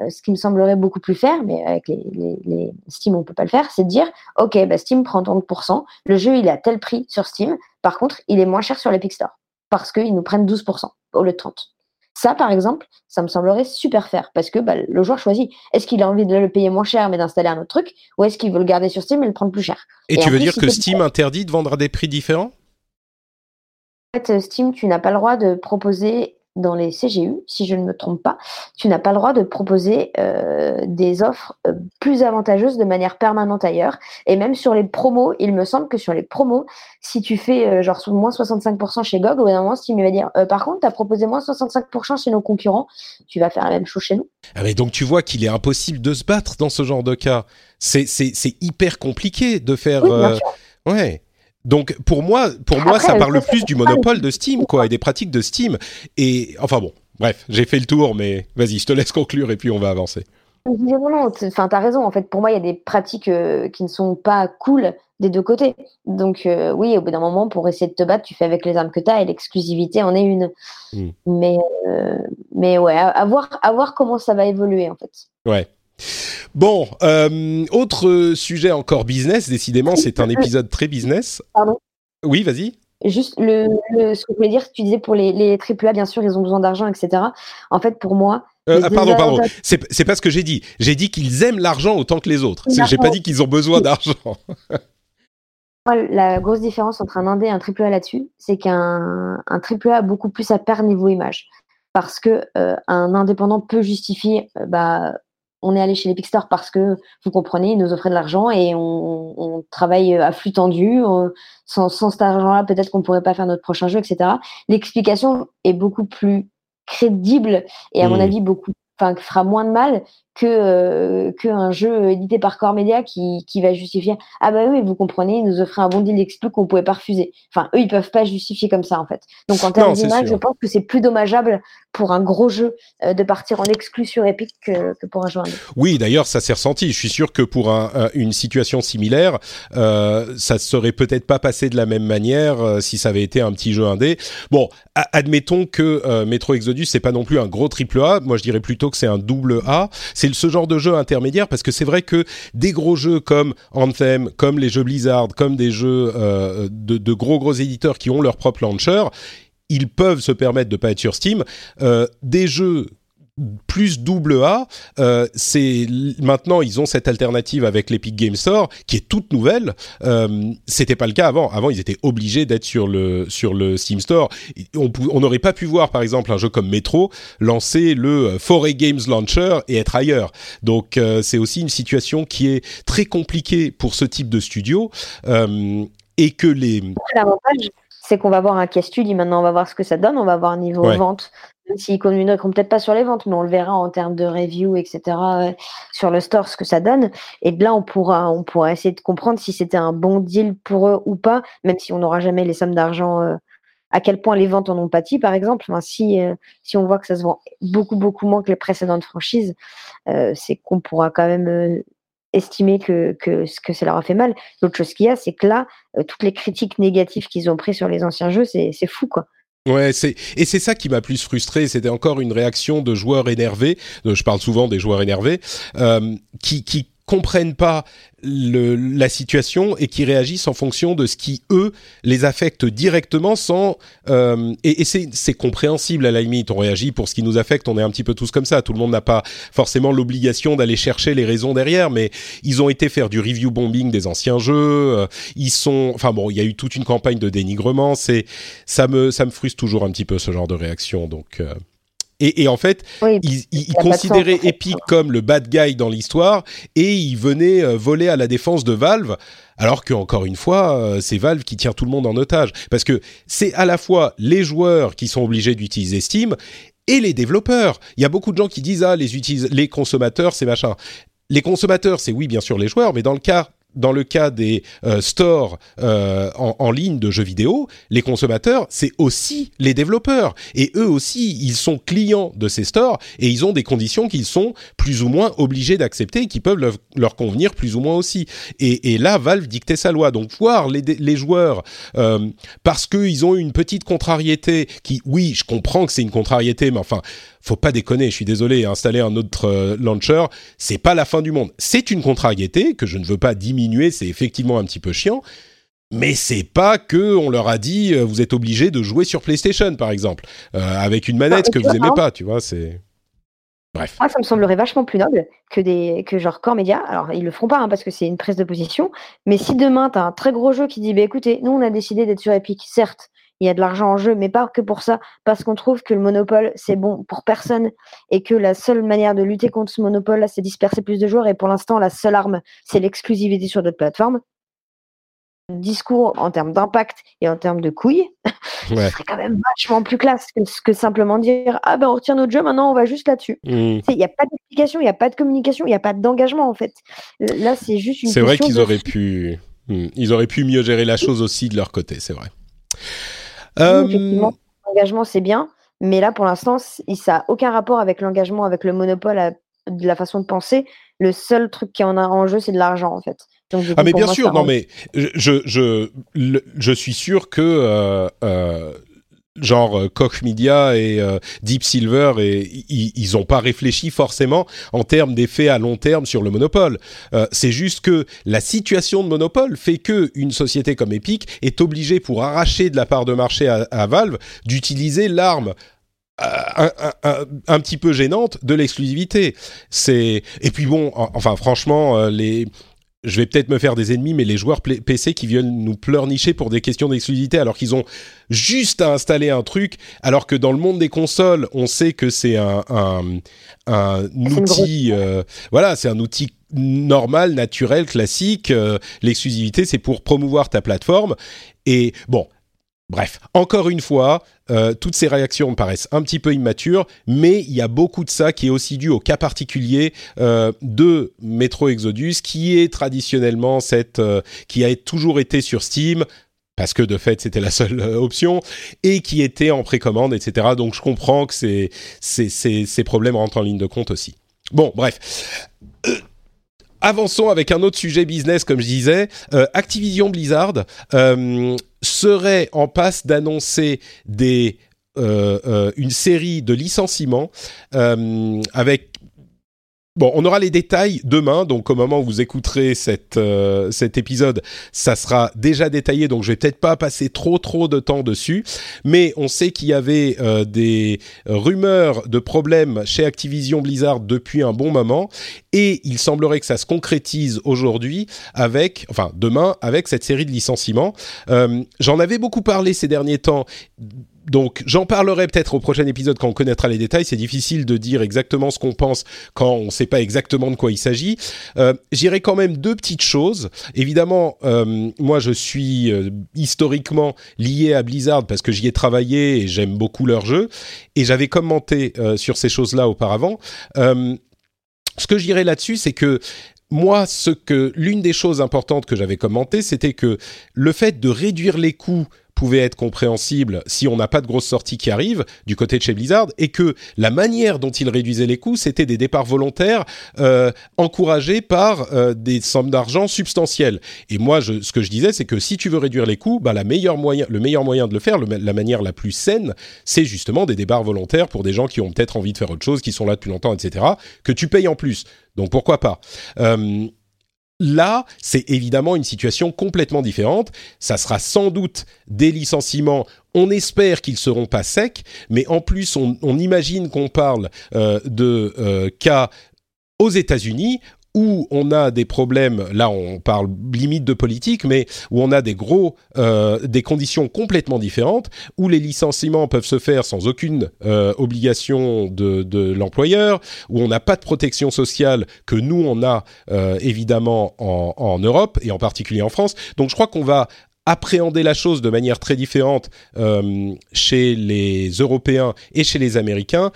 Euh, ce qui me semblerait beaucoup plus faire, mais avec les, Steam on peut pas le faire, c'est de dire ok, bah Steam prend 30%, le jeu il est à tel prix sur Steam, par contre il est moins cher sur l'Epic Store parce qu'ils nous prennent 12% au lieu de 30%. Ça, par exemple, ça me semblerait super faire parce que bah, le joueur choisit. Est-ce qu'il a envie de le payer moins cher mais d'installer un autre truc ou est-ce qu'il veut le garder sur Steam et le prendre plus cher? Et, tu veux dire que Steam interdit de vendre à des prix différents? En fait, Steam, tu n'as pas le droit de proposer dans les CGU, si je ne me trompe pas, tu n'as pas le droit de proposer euh, des offres euh, plus avantageuses de manière permanente ailleurs. Et même sur les promos, il me semble que sur les promos, si tu fais euh, genre moins 65% chez GOG, au bout d'un moment, Steam va dire par contre, tu as proposé moins 65% chez nos concurrents, tu vas faire la même chose chez nous. Ah mais donc tu vois qu'il est impossible de se battre dans ce genre de cas. C'est hyper compliqué de faire... ouais. Donc pour moi, pour moi, ça parle plus du monopole de Steam, quoi, et des pratiques de Steam. Et enfin bon, bref, j'ai fait le tour, mais vas-y, je te laisse conclure et puis on va avancer. Non, non, enfin, t'as raison. En fait, pour moi, il y a des pratiques euh, qui ne sont pas cool des deux côtés. Donc, euh, oui, au bout d'un moment, pour essayer de te battre, tu fais avec les armes que tu as et l'exclusivité en est une. Hmm. Mais, euh, mais ouais, à, voir, à voir comment ça va évoluer, en fait. Ouais. Bon, euh, autre sujet encore business, décidément, c'est un épisode très business. Pardon? Oui, vas-y. Juste le, ce que je voulais dire, tu disais pour les, les AAA, bien sûr, ils ont besoin d'argent, etc. En fait, pour moi. Euh, ah, pardon, pardon. C'est pas ce que j'ai dit. J'ai dit qu'ils aiment l'argent autant que les autres. J'ai pas dit qu'ils ont besoin d'argent. la grosse différence entre un indé et un AAA là-dessus, c'est qu'un un AAA a beaucoup plus à perdre niveau image. Parce que euh, un indépendant peut justifier bah, on est allé chez l'Epic Store parce que, vous comprenez, ils nous offraient de l'argent et on, travaille à flux tendu. sans, cet argent-là, peut-être qu'on pourrait pas faire notre prochain jeu, etc. L'explication est beaucoup plus crédible et à mon mmh. avis beaucoup, enfin, fera moins de mal que euh, qu'un jeu édité par Core Media qui, qui va justifier. Ah bah oui vous comprenez ils nous offraient un bon deal d'exclus qu'on pouvait pas refuser. Enfin eux ils peuvent pas justifier comme ça en fait. Donc en termes d'image je pense que c'est plus dommageable pour un gros jeu euh, de partir en exclu sur Epic que, que pour un jeu indé. oui d'ailleurs ça s'est ressenti. Je suis sûr que pour un, une situation similaire euh, ça serait peut-être pas passé de la même manière euh, si ça avait été un petit jeu indé. Bon admettons que euh, Metro Exodus c'est pas non plus un gros triple A. Moi je dirais plutôt que c'est un double A. C'est ce genre de jeu intermédiaire parce que c'est vrai que des gros jeux comme Anthem, comme les jeux Blizzard, comme des jeux euh, de, gros gros éditeurs qui ont leur propre launcher, ils peuvent se permettre de pas être sur Steam. Euh, des jeux plus double A, euh, c'est maintenant ils ont cette alternative avec l'Epic Game Store qui est toute nouvelle. Euh, C'était pas le cas avant. Avant ils étaient obligés d'être sur le sur le Steam Store. On n'aurait pas pu voir par exemple un jeu comme Metro lancer le 4A Games Launcher et être ailleurs. Donc euh, c'est aussi une situation qui est très compliquée pour ce type de studio euh, et que les l'avantage c'est qu'on va voir un case study maintenant, on va voir ce que ça donne, on va voir un niveau vente s'ils communiqueront peut-être pas sur les ventes, mais on le verra en termes de review, etc., euh, sur le store, ce que ça donne. Et là, on pourra, on pourra essayer de comprendre si c'était un bon deal pour eux ou pas, même si on n'aura jamais les sommes d'argent, euh, à quel point les ventes en ont pâti, par exemple. si, euh, si on voit que ça se vend beaucoup, beaucoup moins que les précédentes franchises, c'est qu'on pourra quand même estimer que, que, que ça leur a fait mal. L'autre chose qu'il y a, c'est que là, toutes les critiques négatives qu'ils ont prises sur les anciens jeux, c'est fou, quoi. Ouais, c'est et c'est ça qui m'a plus frustré. C'était encore une réaction de joueurs énervés. Je parle souvent des joueurs énervés euh, qui qui comprennent pas le, la situation et qui réagissent en fonction de ce qui eux les affecte directement sans euh, et, et c'est compréhensible à la limite. On réagit pour ce qui nous affecte on est un petit peu tous comme ça. Tout le monde n'a pas forcément l'obligation d'aller chercher les raisons derrière mais ils ont été faire du review bombing des anciens jeux euh, ils sont enfin bon il y a eu toute une campagne de dénigrement c'est ça me ça me frustre toujours un petit peu ce genre de réaction donc euh, Et, en fait, ils, considéraient Epic comme le bad guy dans l'histoire et ils venaient euh, voler à la défense de Valve. Alors que encore une fois, euh, c'est Valve qui tient tout le monde en otage, parce que c'est à la fois les joueurs qui sont obligés d'utiliser Steam et les développeurs. Il y a beaucoup de gens qui disent ah les les consommateurs c'est machin. Les consommateurs c'est oui bien sûr les joueurs, mais dans le cas dans le cas des euh, stores euh, en, ligne de jeux vidéo, les consommateurs, c'est aussi les développeurs. Et eux aussi, ils sont clients de ces stores et ils ont des conditions qu'ils sont plus ou moins obligés d'accepter et qui peuvent leur, convenir plus ou moins aussi. Et, là, Valve dictait sa loi. Donc voir les, les joueurs, euh, parce qu'ils ont une petite contrariété, qui, oui, je comprends que c'est une contrariété, mais enfin, faut pas déconner, je suis désolé, installer un autre euh, launcher, c'est pas la fin du monde. C'est une contrariété que je ne veux pas diminuer, c'est effectivement un petit peu chiant, mais c'est pas que on leur a dit euh, vous êtes obligé de jouer sur PlayStation par exemple euh, avec une manette bah, que vous aimez pas, tu vois, c'est Bref. Moi, ça me semblerait vachement plus noble que des que genre Core Media. Alors, ils le feront pas hein, parce que c'est une prise de position. Mais si demain, tu as un très gros jeu qui dit bah, écoutez, nous, on a décidé d'être sur Epic, certes, il y a de l'argent en jeu, mais pas que pour ça, parce qu'on trouve que le monopole, c'est bon pour personne et que la seule manière de lutter contre ce monopole-là, c'est disperser plus de joueurs. Et pour l'instant, la seule arme, c'est l'exclusivité sur d'autres plateformes. discours en termes d'impact et en termes de couilles, ce serait quand même vachement plus classe que, simplement dire Ah ben on retient notre jeu, maintenant on va juste là-dessus. Mmh. Il n'y a pas d'explication, il n'y a pas de communication, il n'y a pas d'engagement en fait. Là, c'est juste une. C'est vrai qu'ils auraient pu. Mmh. Ils auraient pu mieux gérer la chose aussi de leur côté, c'est vrai. Euh, effectivement, l'engagement, c'est bien, mais là, pour l'instant, ça n'a aucun rapport avec l'engagement, avec le monopole de la façon de penser. Le seul truc qui en a en jeu, c'est de l'argent, en fait. ah, mais bien sûr, non, mais je, je, je, suis sûr que euh, euh, genre euh, Koch Media et euh, Deep Silver et ils n'ont pas réfléchi forcément en termes d'effet à long terme sur le monopole. Euh, c'est juste que la situation de monopole fait que une société comme Epic est obligée pour arracher de la part de marché à, Valve d'utiliser l'arme un, un, petit peu gênante de l'exclusivité. C'est et puis bon, enfin franchement, les je vais peut-être me faire des ennemis, mais les joueurs PC qui viennent nous pleurnicher pour des questions d'exclusivité alors qu'ils ont juste à installer un truc, alors que dans le monde des consoles, on sait que c'est un, un, outil, euh, voilà, c'est un outil normal, naturel, classique. Euh, l'exclusivité, c'est pour promouvoir ta plateforme. Et bon, Bref, encore une fois, euh, toutes ces réactions me paraissent un petit peu immatures, mais il y a beaucoup de ça qui est aussi dû au cas particulier euh, de Metro Exodus, qui est traditionnellement cette, euh, qui a toujours été sur Steam, parce que de fait c'était la seule option et qui était en précommande, etc. Donc je comprends que ces, ces problèmes rentrent en ligne de compte aussi. Bon, bref. Avançons avec un autre sujet business, comme je disais. Euh, Activision Blizzard euh, serait en passe d'annoncer des euh, une série de licenciements avec Bon, on aura les détails demain, donc au moment où vous écouterez euh, cet épisode, ça sera déjà détaillé, donc je vais peut-être pas passer trop trop de temps dessus, mais on sait qu'il y avait euh, des rumeurs de problèmes chez Activision Blizzard depuis un bon moment, et il semblerait que ça se concrétise aujourd'hui avec, enfin demain, avec cette série de licenciements. Euh, j'en avais beaucoup parlé ces derniers temps donc j'en parlerai peut-être au prochain épisode quand on connaîtra les détails. C'est difficile de dire exactement ce qu'on pense quand on ne sait pas exactement de quoi il s'agit. Euh, J'irai quand même deux petites choses. Évidemment, euh, moi je suis euh, historiquement lié à Blizzard parce que j'y ai travaillé et j'aime beaucoup leur jeu. Et j'avais commenté euh, sur ces choses-là auparavant. ce que je dirais là-dessus, c'est que moi, ce que l'une des choses importantes que j'avais commenté, c'était que le fait de réduire les coûts pouvait être compréhensible si on n'a pas de grosses sorties qui arrivent du côté de chez Blizzard et que la manière dont ils réduisaient les coûts, c'était des départs volontaires euh, encouragés par euh, des sommes d'argent substantielles. Et moi, ce que je disais, c'est que si tu veux réduire les coûts, bah, la meilleure moyen, le meilleur moyen de le faire, la manière la plus saine, c'est justement des départs volontaires pour des gens qui ont peut-être envie de faire autre chose, qui sont là depuis longtemps, etc., que tu payes en plus. Donc pourquoi pas? Euh, Là, c'est évidemment une situation complètement différente. Ça sera sans doute des licenciements. On espère qu'ils seront pas secs, mais en plus, on, imagine qu'on parle euh, de euh, cas aux États-Unis où on a des problèmes, là on parle limite de politique, mais où on a des gros, euh, des conditions complètement différentes, où les licenciements peuvent se faire sans aucune euh, obligation de, de l'employeur, où on n'a pas de protection sociale que nous on a euh, évidemment en, en Europe et en particulier en France. Donc je crois qu'on va appréhender la chose de manière très différente euh, chez les Européens et chez les Américains.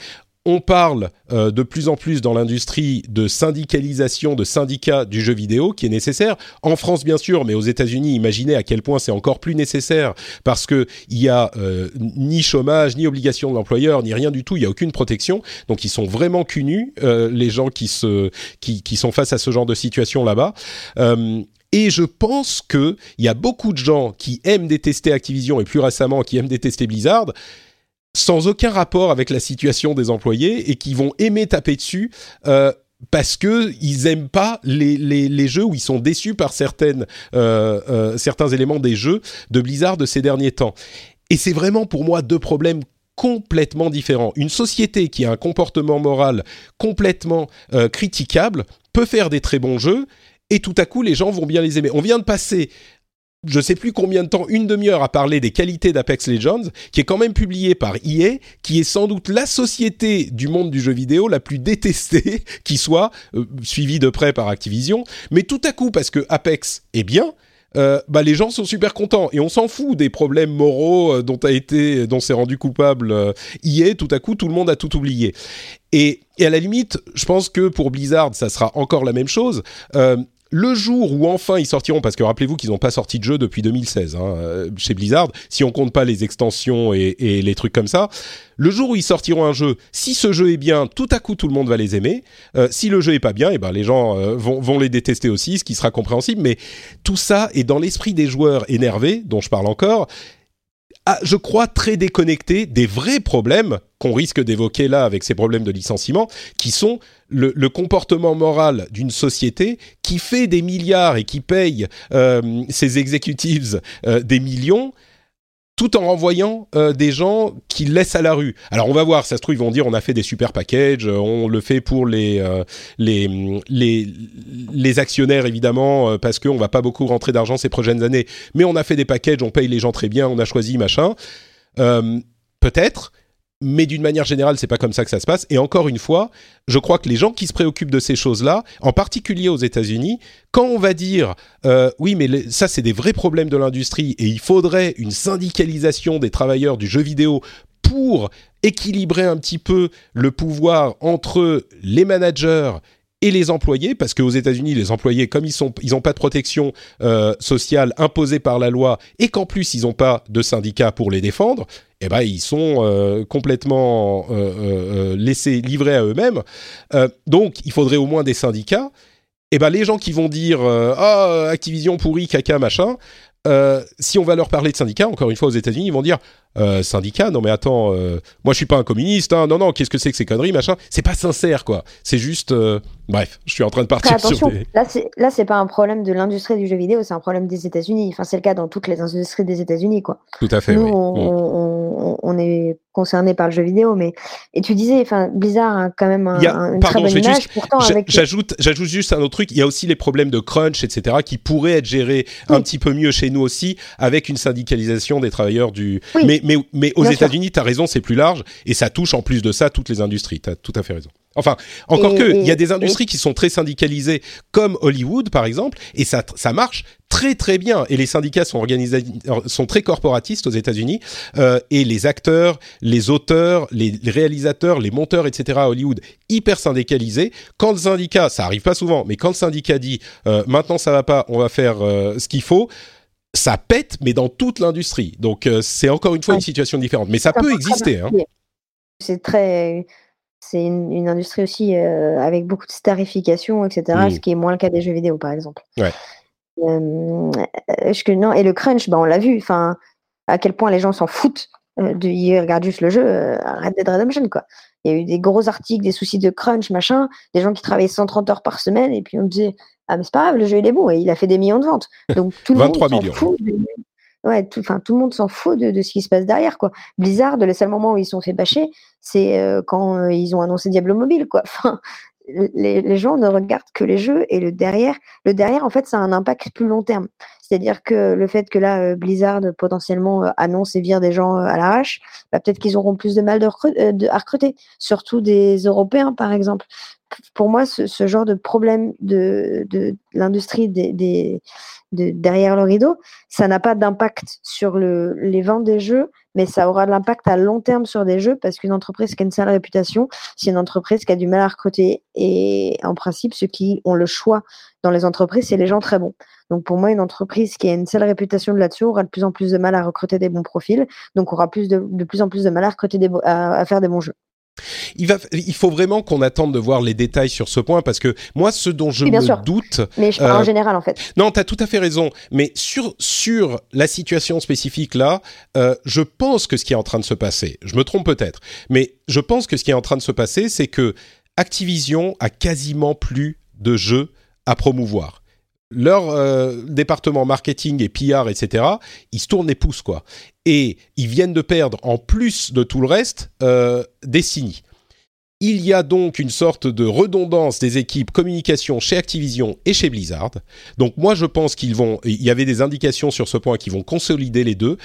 On parle euh, de plus en plus dans l'industrie de syndicalisation, de syndicats du jeu vidéo qui est nécessaire. En France, bien sûr, mais aux États-Unis, imaginez à quel point c'est encore plus nécessaire parce que il y a euh, ni chômage, ni obligation de l'employeur, ni rien du tout. Il y a aucune protection. Donc, ils sont vraiment cunus euh, les gens qui se qui, qui sont face à ce genre de situation là-bas. Euh, et je pense que il y a beaucoup de gens qui aiment détester Activision et plus récemment qui aiment détester Blizzard sans aucun rapport avec la situation des employés et qui vont aimer taper dessus euh, parce que ils aiment pas les, les, jeux où ils sont déçus par certaines euh, euh, certains éléments des jeux de Blizzard de ces derniers temps. Et c'est vraiment pour moi deux problèmes complètement différents. Une société qui a un comportement moral complètement euh, critiquable peut faire des très bons jeux et tout à coup les gens vont bien les aimer. On vient de passer je sais plus combien de temps, une demi-heure à parler des qualités d'Apex Legends, qui est quand même publié par EA, qui est sans doute la société du monde du jeu vidéo la plus détestée qui soit, euh, suivie de près par Activision. Mais tout à coup, parce que Apex est bien, euh, bah les gens sont super contents et on s'en fout des problèmes moraux euh, dont a été, dont s'est rendu coupable EA. Tout à coup, tout le monde a tout oublié. Et, à la limite, je pense que pour Blizzard, ça sera encore la même chose. Le jour où enfin ils sortiront, parce que rappelez-vous qu'ils n'ont pas sorti de jeu depuis 2016 hein, euh, chez Blizzard, si on compte pas les extensions et, les trucs comme ça, le jour où ils sortiront un jeu, si ce jeu est bien, tout à coup tout le monde va les aimer. Euh, si le jeu est pas bien, et eh ben les gens euh, vont, vont les détester aussi, ce qui sera compréhensible. Mais tout ça est dans l'esprit des joueurs énervés, dont je parle encore. Je crois, très déconnecté des vrais problèmes qu'on risque d'évoquer là avec ces problèmes de licenciement, qui sont le, comportement moral d'une société qui fait des milliards et qui paye euh, ses executives euh, des millions tout en renvoyant euh, des gens qui laissent à la rue. Alors on va voir, ça se trouve ils vont dire on a fait des super packages, on le fait pour les les, les actionnaires évidemment parce qu'on va pas beaucoup rentrer d'argent ces prochaines années, mais on a fait des packages, on paye les gens très bien, on a choisi machin. Peut-être, mais d'une manière générale, c'est pas comme ça que ça se passe. Et encore une fois, je crois que les gens qui se préoccupent de ces choses-là, en particulier aux États-Unis, quand on va dire euh, oui, mais ça c'est des vrais problèmes de l'industrie et il faudrait une syndicalisation des travailleurs du jeu vidéo pour équilibrer un petit peu le pouvoir entre les managers et les employés, parce qu'aux États-Unis, les employés, comme ils ils n'ont pas de protection euh, sociale imposée par la loi, et qu'en plus ils n'ont pas de syndicat pour les défendre, eh ben ils sont euh, complètement euh, laissés livrés à eux-mêmes. Donc, il faudrait au moins des syndicats. Eh ben les gens qui vont dire ah Activision pourri caca machin, si on va leur parler de syndicats, encore une fois aux États-Unis, ils vont dire euh, syndicat. Non mais attends, moi je suis pas un communiste. Hein. Non non, qu'est-ce que c'est que ces conneries machin? C'est pas sincère quoi. C'est juste. Bref, je suis en train de partir Après, sur attention, des. là c'est là c'est pas un problème de l'industrie du jeu vidéo, c'est un problème des États-Unis. Enfin c'est le cas dans toutes les industries des États-Unis quoi. Tout à fait. Nous oui. on, on, on- on est concerné par le jeu vidéo, mais et tu disais, enfin Blizzard a quand même un, a- un- une pardon, très bonne image. juste- Pourtant J'ajoute, j'ajoute juste un autre truc. Il y a aussi les problèmes de crunch, etc., qui pourraient être gérés un petit peu mieux chez nous aussi, avec une syndicalisation des travailleurs du. Oui. Mais, mais, mais aux. États-Unis, tu as raison, c'est plus large et ça touche en plus de ça toutes les industries. Tu as tout à fait raison. Enfin, encore Et- que, il y a des industries qui sont très syndicalisées, comme Hollywood, par exemple, et ça, ça marche très très bien. Et les syndicats sont organisés, sont très corporatistes aux États-Unis, euh, et les acteurs, les auteurs, les, réalisateurs, les monteurs, etc. à Hollywood, hyper syndicalisés. Quand le syndicat, ça arrive pas souvent, mais quand le syndicat dit euh, maintenant ça va pas, on va faire euh, ce qu'il faut. Ça pète, mais dans toute l'industrie. Donc euh, c'est encore une fois une situation différente. Mais ça peut peu exister. Hein. C'est très, c'est une, une industrie aussi euh, avec beaucoup de starification, etc. Mm. Ce qui est moins le cas des jeux vidéo, par exemple. Ouais. Euh, non et le crunch, bah, on l'a vu. Enfin, à quel point les gens s'en foutent. Euh, de, ils regardent juste le jeu Red Dead Redemption, quoi. Il y a eu des gros articles, des soucis de crunch, machin, des gens qui travaillaient 130 heures par semaine, et puis on disait ah mais c'est pas grave, le jeu il est bon et il a fait des millions de ventes. Donc tout le 23 monde s'en millions. fout. de- Ouais, tout, tout le monde s'en fout de, de ce qui se passe derrière, quoi. Blizzard, le seul moment où ils sont fait bâcher, c'est euh, quand euh, ils ont annoncé Diablo Mobile, quoi. Enfin, les, gens ne regardent que les jeux et le derrière. Le derrière, en fait, ça a un impact plus long terme. C'est-à-dire que le fait que là, euh, Blizzard potentiellement annonce et vire des gens à l'arrache, bah, peut-être qu'ils auront plus de mal de, à recruter, surtout des Européens, par exemple. Pour moi, ce, genre de problème de, de l'industrie des, derrière le rideau, ça n'a pas d'impact sur le, les ventes des jeux, mais ça aura de l'impact à long terme sur des jeux parce qu'une entreprise qui a une sale réputation, c'est une entreprise qui a du mal à recruter. Et en principe, ceux qui ont le choix dans les entreprises, c'est les gens très bons. Donc pour moi, une entreprise qui a une sale réputation de là-dessus aura de plus en plus de mal à recruter des bons profils, donc aura de, plus en plus de mal à recruter à faire des bons jeux. Il, va, il faut vraiment qu'on attende de voir les détails sur ce point parce que moi, ce dont je me doute. Mais je parle en euh, général, en fait. Non, tu as tout à fait raison. Mais sur, sur la situation spécifique là, euh, je pense que ce qui est en train de se passer, je me trompe peut-être, mais je pense que ce qui est en train de se passer, c'est que Activision a quasiment plus de jeux à promouvoir leur euh, département marketing et PR, etc., ils se tournent les pouces, quoi. Et ils viennent de perdre, en plus de tout le reste, euh, Destiny. Il y a donc une sorte de redondance des équipes communication chez Activision et chez Blizzard. Donc moi je pense qu'ils vont, il y avait des indications sur ce point qui vont consolider les deux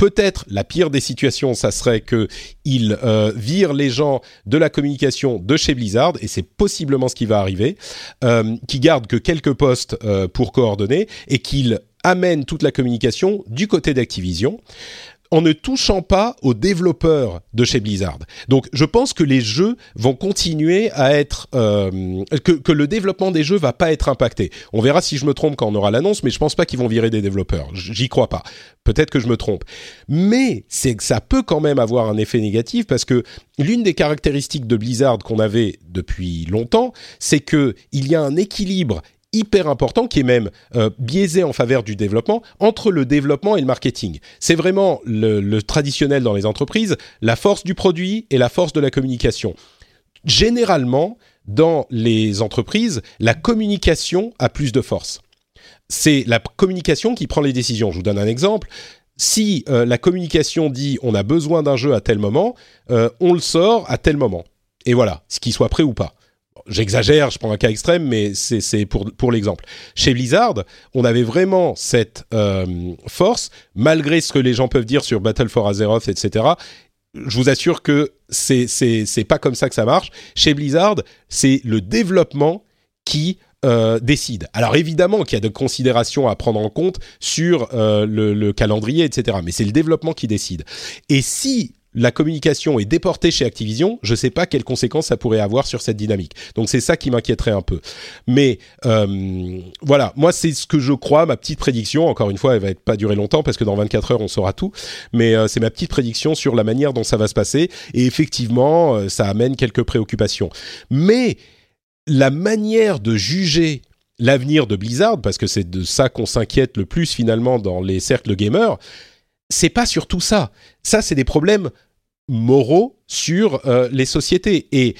Peut-être la pire des situations, ça serait que ils euh, virent les gens de la communication de chez Blizzard, et c'est possiblement ce qui va arriver, euh, qui gardent que quelques postes euh, pour coordonner et qu'ils amènent toute la communication du côté d'Activision en ne touchant pas aux développeurs de chez Blizzard. Donc je pense que les jeux vont continuer à être euh, que, que, le développement des jeux va pas être impacté. On verra si je me trompe quand on aura l'annonce, mais je pense pas qu'ils vont virer des développeurs. J'y crois pas. Peut-être que je me trompe. Mais c'est que ça peut quand même avoir un effet négatif parce que l'une des caractéristiques de Blizzard qu'on avait depuis longtemps, c'est que il y a un équilibre hyper important qui est même euh, biaisé en faveur du développement entre le développement et le marketing. C'est vraiment le, traditionnel dans les entreprises, la force du produit et la force de la communication. Généralement, dans les entreprises, la communication a plus de force. C'est la communication qui prend les décisions. Je vous donne un exemple. Si euh, la communication dit on a besoin d'un jeu à tel moment, euh, on le sort à tel moment. Et voilà, ce qu'il soit prêt ou pas j'exagère, je prends un cas extrême, mais c'est pour, l'exemple. Chez Blizzard, on avait vraiment cette euh, force, malgré ce que les gens peuvent dire sur Battle for Azeroth, etc. Je vous assure que c'est pas comme ça que ça marche. Chez Blizzard, c'est le développement qui euh, décide. Alors évidemment qu'il y a de considérations à prendre en compte sur euh, le, calendrier, etc. Mais c'est le développement qui décide. Et si la communication est déportée chez Activision, je ne sais pas quelles conséquences ça pourrait avoir sur cette dynamique. Donc c'est ça qui m'inquiéterait un peu. Mais euh, voilà, moi c'est ce que je crois, ma petite prédiction. Encore une fois, elle va être pas durer longtemps parce que dans 24 heures on saura tout. Mais euh, c'est ma petite prédiction sur la manière dont ça va se passer. Et effectivement, euh, ça amène quelques préoccupations. Mais la manière de juger l'avenir de Blizzard, parce que c'est de ça qu'on s'inquiète le plus finalement dans les cercles gamers, c'est pas surtout ça. Ça, c'est des problèmes moraux sur euh, les sociétés. Et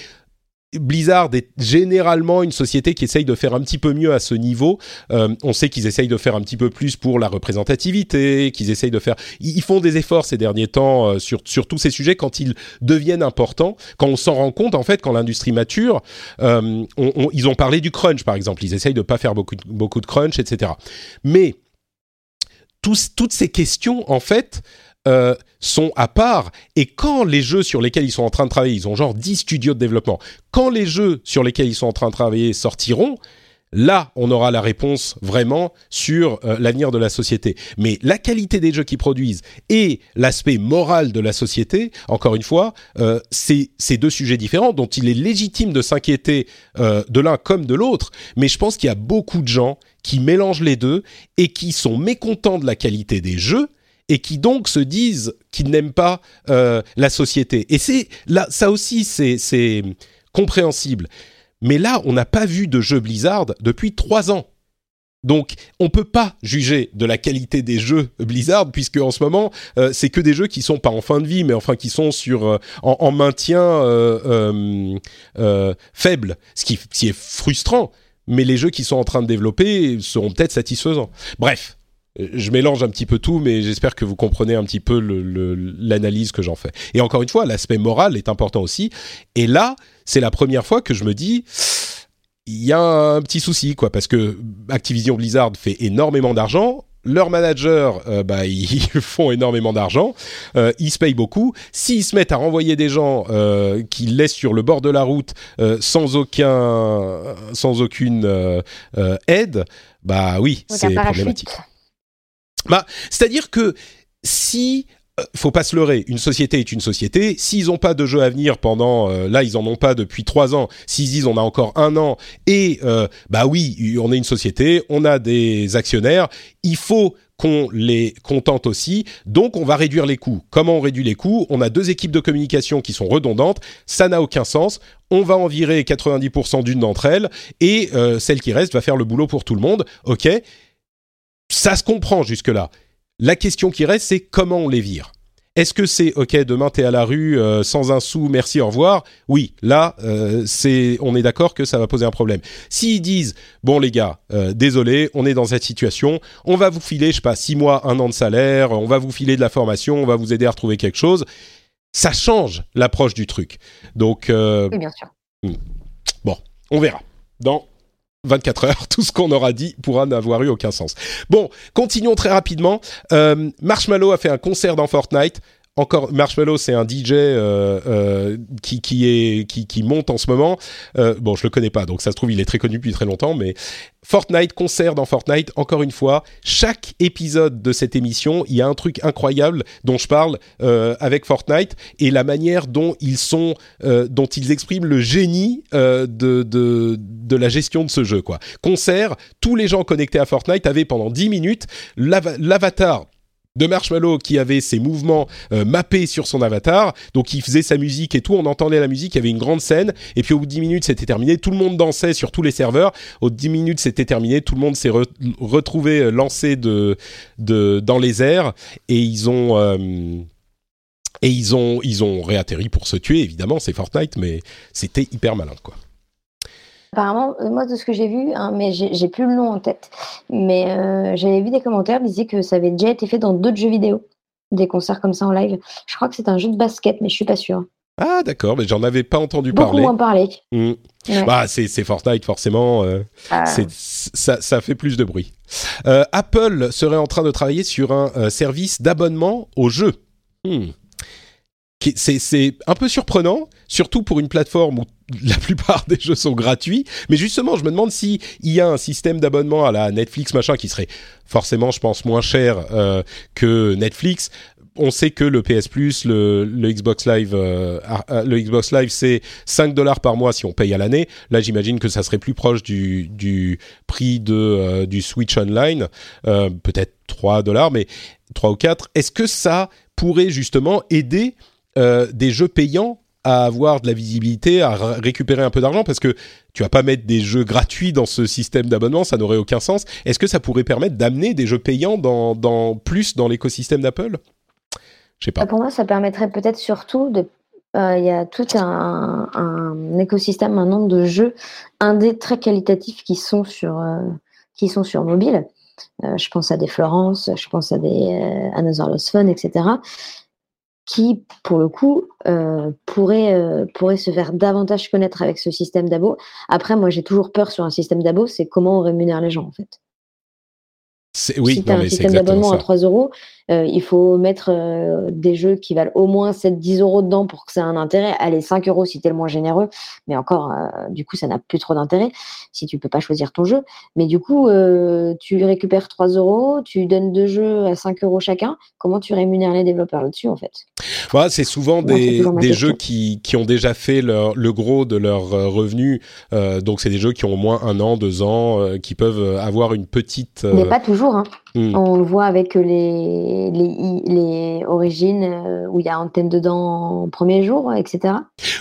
Blizzard est généralement une société qui essaye de faire un petit peu mieux à ce niveau. Euh, on sait qu'ils essayent de faire un petit peu plus pour la représentativité, qu'ils essayent de faire. Ils font des efforts ces derniers temps euh, sur sur tous ces sujets quand ils deviennent importants, quand on s'en rend compte en fait, quand l'industrie mature. ils ont parlé du crunch par exemple. Ils essayent de pas faire beaucoup beaucoup de crunch, etc. Mais toutes ces questions, en fait, euh, sont à part. Et quand les jeux sur lesquels ils sont en train de travailler, ils ont genre 10 studios de développement, quand les jeux sur lesquels ils sont en train de travailler sortiront, Là, on aura la réponse vraiment sur euh, l'avenir de la société. Mais la qualité des jeux qu'ils produisent et l'aspect moral de la société, encore une fois, euh, c'est deux sujets différents dont il est légitime de s'inquiéter euh, de l'un comme de l'autre. Mais je pense qu'il y a beaucoup de gens qui mélangent les deux et qui sont mécontents de la qualité des jeux et qui donc se disent qu'ils n'aiment pas la société. Et c'est là, ça aussi, c'est compréhensible. Mais là, on n'a pas vu de jeu Blizzard depuis trois ans. Donc, on peut pas juger de la qualité des jeux Blizzard puisque en ce moment, euh, c'est que des jeux qui sont pas en fin de vie, mais enfin qui sont sur euh, en, maintien euh, faible, ce qui, est frustrant. Mais les jeux qui sont en train de développer seront peut-être satisfaisants. Bref, je mélange un petit peu tout, mais j'espère que vous comprenez un petit peu l'analyse que j'en fais. Et encore une fois, l'aspect moral est important aussi. Et là, c'est la première fois que je me dis, il y a un petit souci, quoi, parce que Activision Blizzard fait énormément d'argent. Leurs managers, euh, bah, ils font énormément d'argent, euh, ils se payent beaucoup. S'ils se mettent à renvoyer des gens euh, qu'ils laissent sur le bord de la route euh, sans aucun, sans aucune euh, euh, aide, bah oui, c'est problématique. Bah, c'est-à-dire que si euh, faut pas se leurrer, une société est une société. S'ils n'ont pas de jeu à venir pendant, euh, là ils en ont pas depuis trois ans. S'ils disent on a encore un an et euh, bah oui, on est une société, on a des actionnaires, il faut qu'on les contente aussi. Donc on va réduire les coûts. Comment on réduit les coûts? On a deux équipes de communication qui sont redondantes. Ça n'a aucun sens. On va en virer 90% d'une d'entre elles et euh, celle qui reste va faire le boulot pour tout le monde. Ok ça se comprend jusque-là. La question qui reste, c'est comment on les vire. Est-ce que c'est ok demain t'es à la rue euh, sans un sou, merci au revoir Oui, là euh, c'est on est d'accord que ça va poser un problème. S'ils disent bon les gars, euh, désolé, on est dans cette situation, on va vous filer je sais pas six mois, un an de salaire, on va vous filer de la formation, on va vous aider à retrouver quelque chose, ça change l'approche du truc. Donc bien sûr. Bon, on verra. Dans 24 heures, tout ce qu'on aura dit pourra n'avoir eu aucun sens. Bon, continuons très rapidement. Euh, Marshmallow a fait un concert dans Fortnite. Encore, Marshmallow, c'est un DJ euh, euh, qui, qui, monte en ce moment. Euh, bon, je le connais pas, donc ça se trouve, il est très connu depuis très longtemps, mais Fortnite, concert dans Fortnite, encore une fois, chaque épisode de cette émission, il y a un truc incroyable dont je parle avec Fortnite et la manière dont ils sont, dont ils expriment le génie de, de, de la gestion de ce jeu. Quoi. Concert, tous les gens connectés à Fortnite avaient pendant 10 minutes l'ava- l'avatar de Marshmallow qui avait ses mouvements euh, mappés sur son avatar, donc il faisait sa musique et tout, on entendait la musique, il y avait une grande scène, et puis au bout de 10 minutes c'était terminé, tout le monde dansait sur tous les serveurs, au bout de 10 minutes c'était terminé, tout le monde s'est re- retrouvé euh, lancé de, de, dans les airs, et ils ont... euh, et ils ont, ils ont réatterri pour se tuer, évidemment, c'est Fortnite, mais c'était hyper malin, quoi. Apparemment, euh, moi de ce que j'ai vu, hein, mais j'ai plus le nom en tête, mais euh, j'avais vu des commentaires qui disaient que ça avait déjà été fait dans d'autres jeux vidéo, des concerts comme ça en live. Je crois que c'est un jeu de basket, mais je suis pas sûre. Ah, d'accord, mais j'en avais pas entendu Beaucoup parler. moins parlé. Mm. Ouais. Bah, c'est Fortnite, forcément. euh, Ah. ça, ça fait plus de bruit. Euh, Apple serait en train de travailler sur un service d'abonnement aux jeux. Hmm. C'est un peu surprenant, surtout pour une plateforme où la plupart des jeux sont gratuits. Mais justement, je me demande si il y a un système d'abonnement à la Netflix machin qui serait forcément, je pense, moins cher euh, que Netflix. On sait que le PS Plus, le, Xbox Live, euh, ah, le Xbox Live, c'est 5 dollars par mois si on paye à l'année. Là, j'imagine que ça serait plus proche du, prix de, euh, du Switch Online, euh, peut-être 3 dollars, mais 3 ou 4. Est-ce que ça pourrait justement aider euh, des jeux payants à avoir de la visibilité, à récupérer un peu d'argent Parce que tu vas pas mettre des jeux gratuits dans ce système d'abonnement, ça n'aurait aucun sens. Est-ce que ça pourrait permettre d'amener des jeux payants dans, plus dans l'écosystème d'Apple? Je sais pas. Bah, Pour moi, ça permettrait peut-être surtout de. euh, Il y a tout un, un écosystème maintenant de jeux indés très qualitatifs qui sont sur, euh, qui sont sur mobile. Euh, je pense à des Florence, je pense à des Another Lost etc. Qui, pour le coup, euh, pourraient, euh, pourraient se faire davantage connaître avec ce système d'abo. Après, moi, j'ai toujours peur sur un système d'abo, c'est comment on rémunère les gens, en fait. Oui, si tu non, as un système d'abonnement à ça. 3 euros, euh, il faut mettre euh, des jeux qui valent au moins 7-10 euros dedans pour que ça ait un intérêt. Allez, 5 euros si tu es le moins généreux, mais encore, euh, du coup, ça n'a plus trop d'intérêt si tu peux pas choisir ton jeu. Mais du coup, tu récupères 3 euros, tu donnes deux jeux à 5 euros chacun. Comment tu rémunères les développeurs là-dessus, en fait? Voilà, c'est souvent des, jeux qui, qui ont déjà fait leur, le gros de leurs revenus. Donc, c'est des jeux qui ont au moins un an, deux ans, qui peuvent avoir une petite. Mais pas toujours. Hein. Hmm. On le voit avec les, les, les origines euh, où il y a Antenne dedans en premier jour, etc.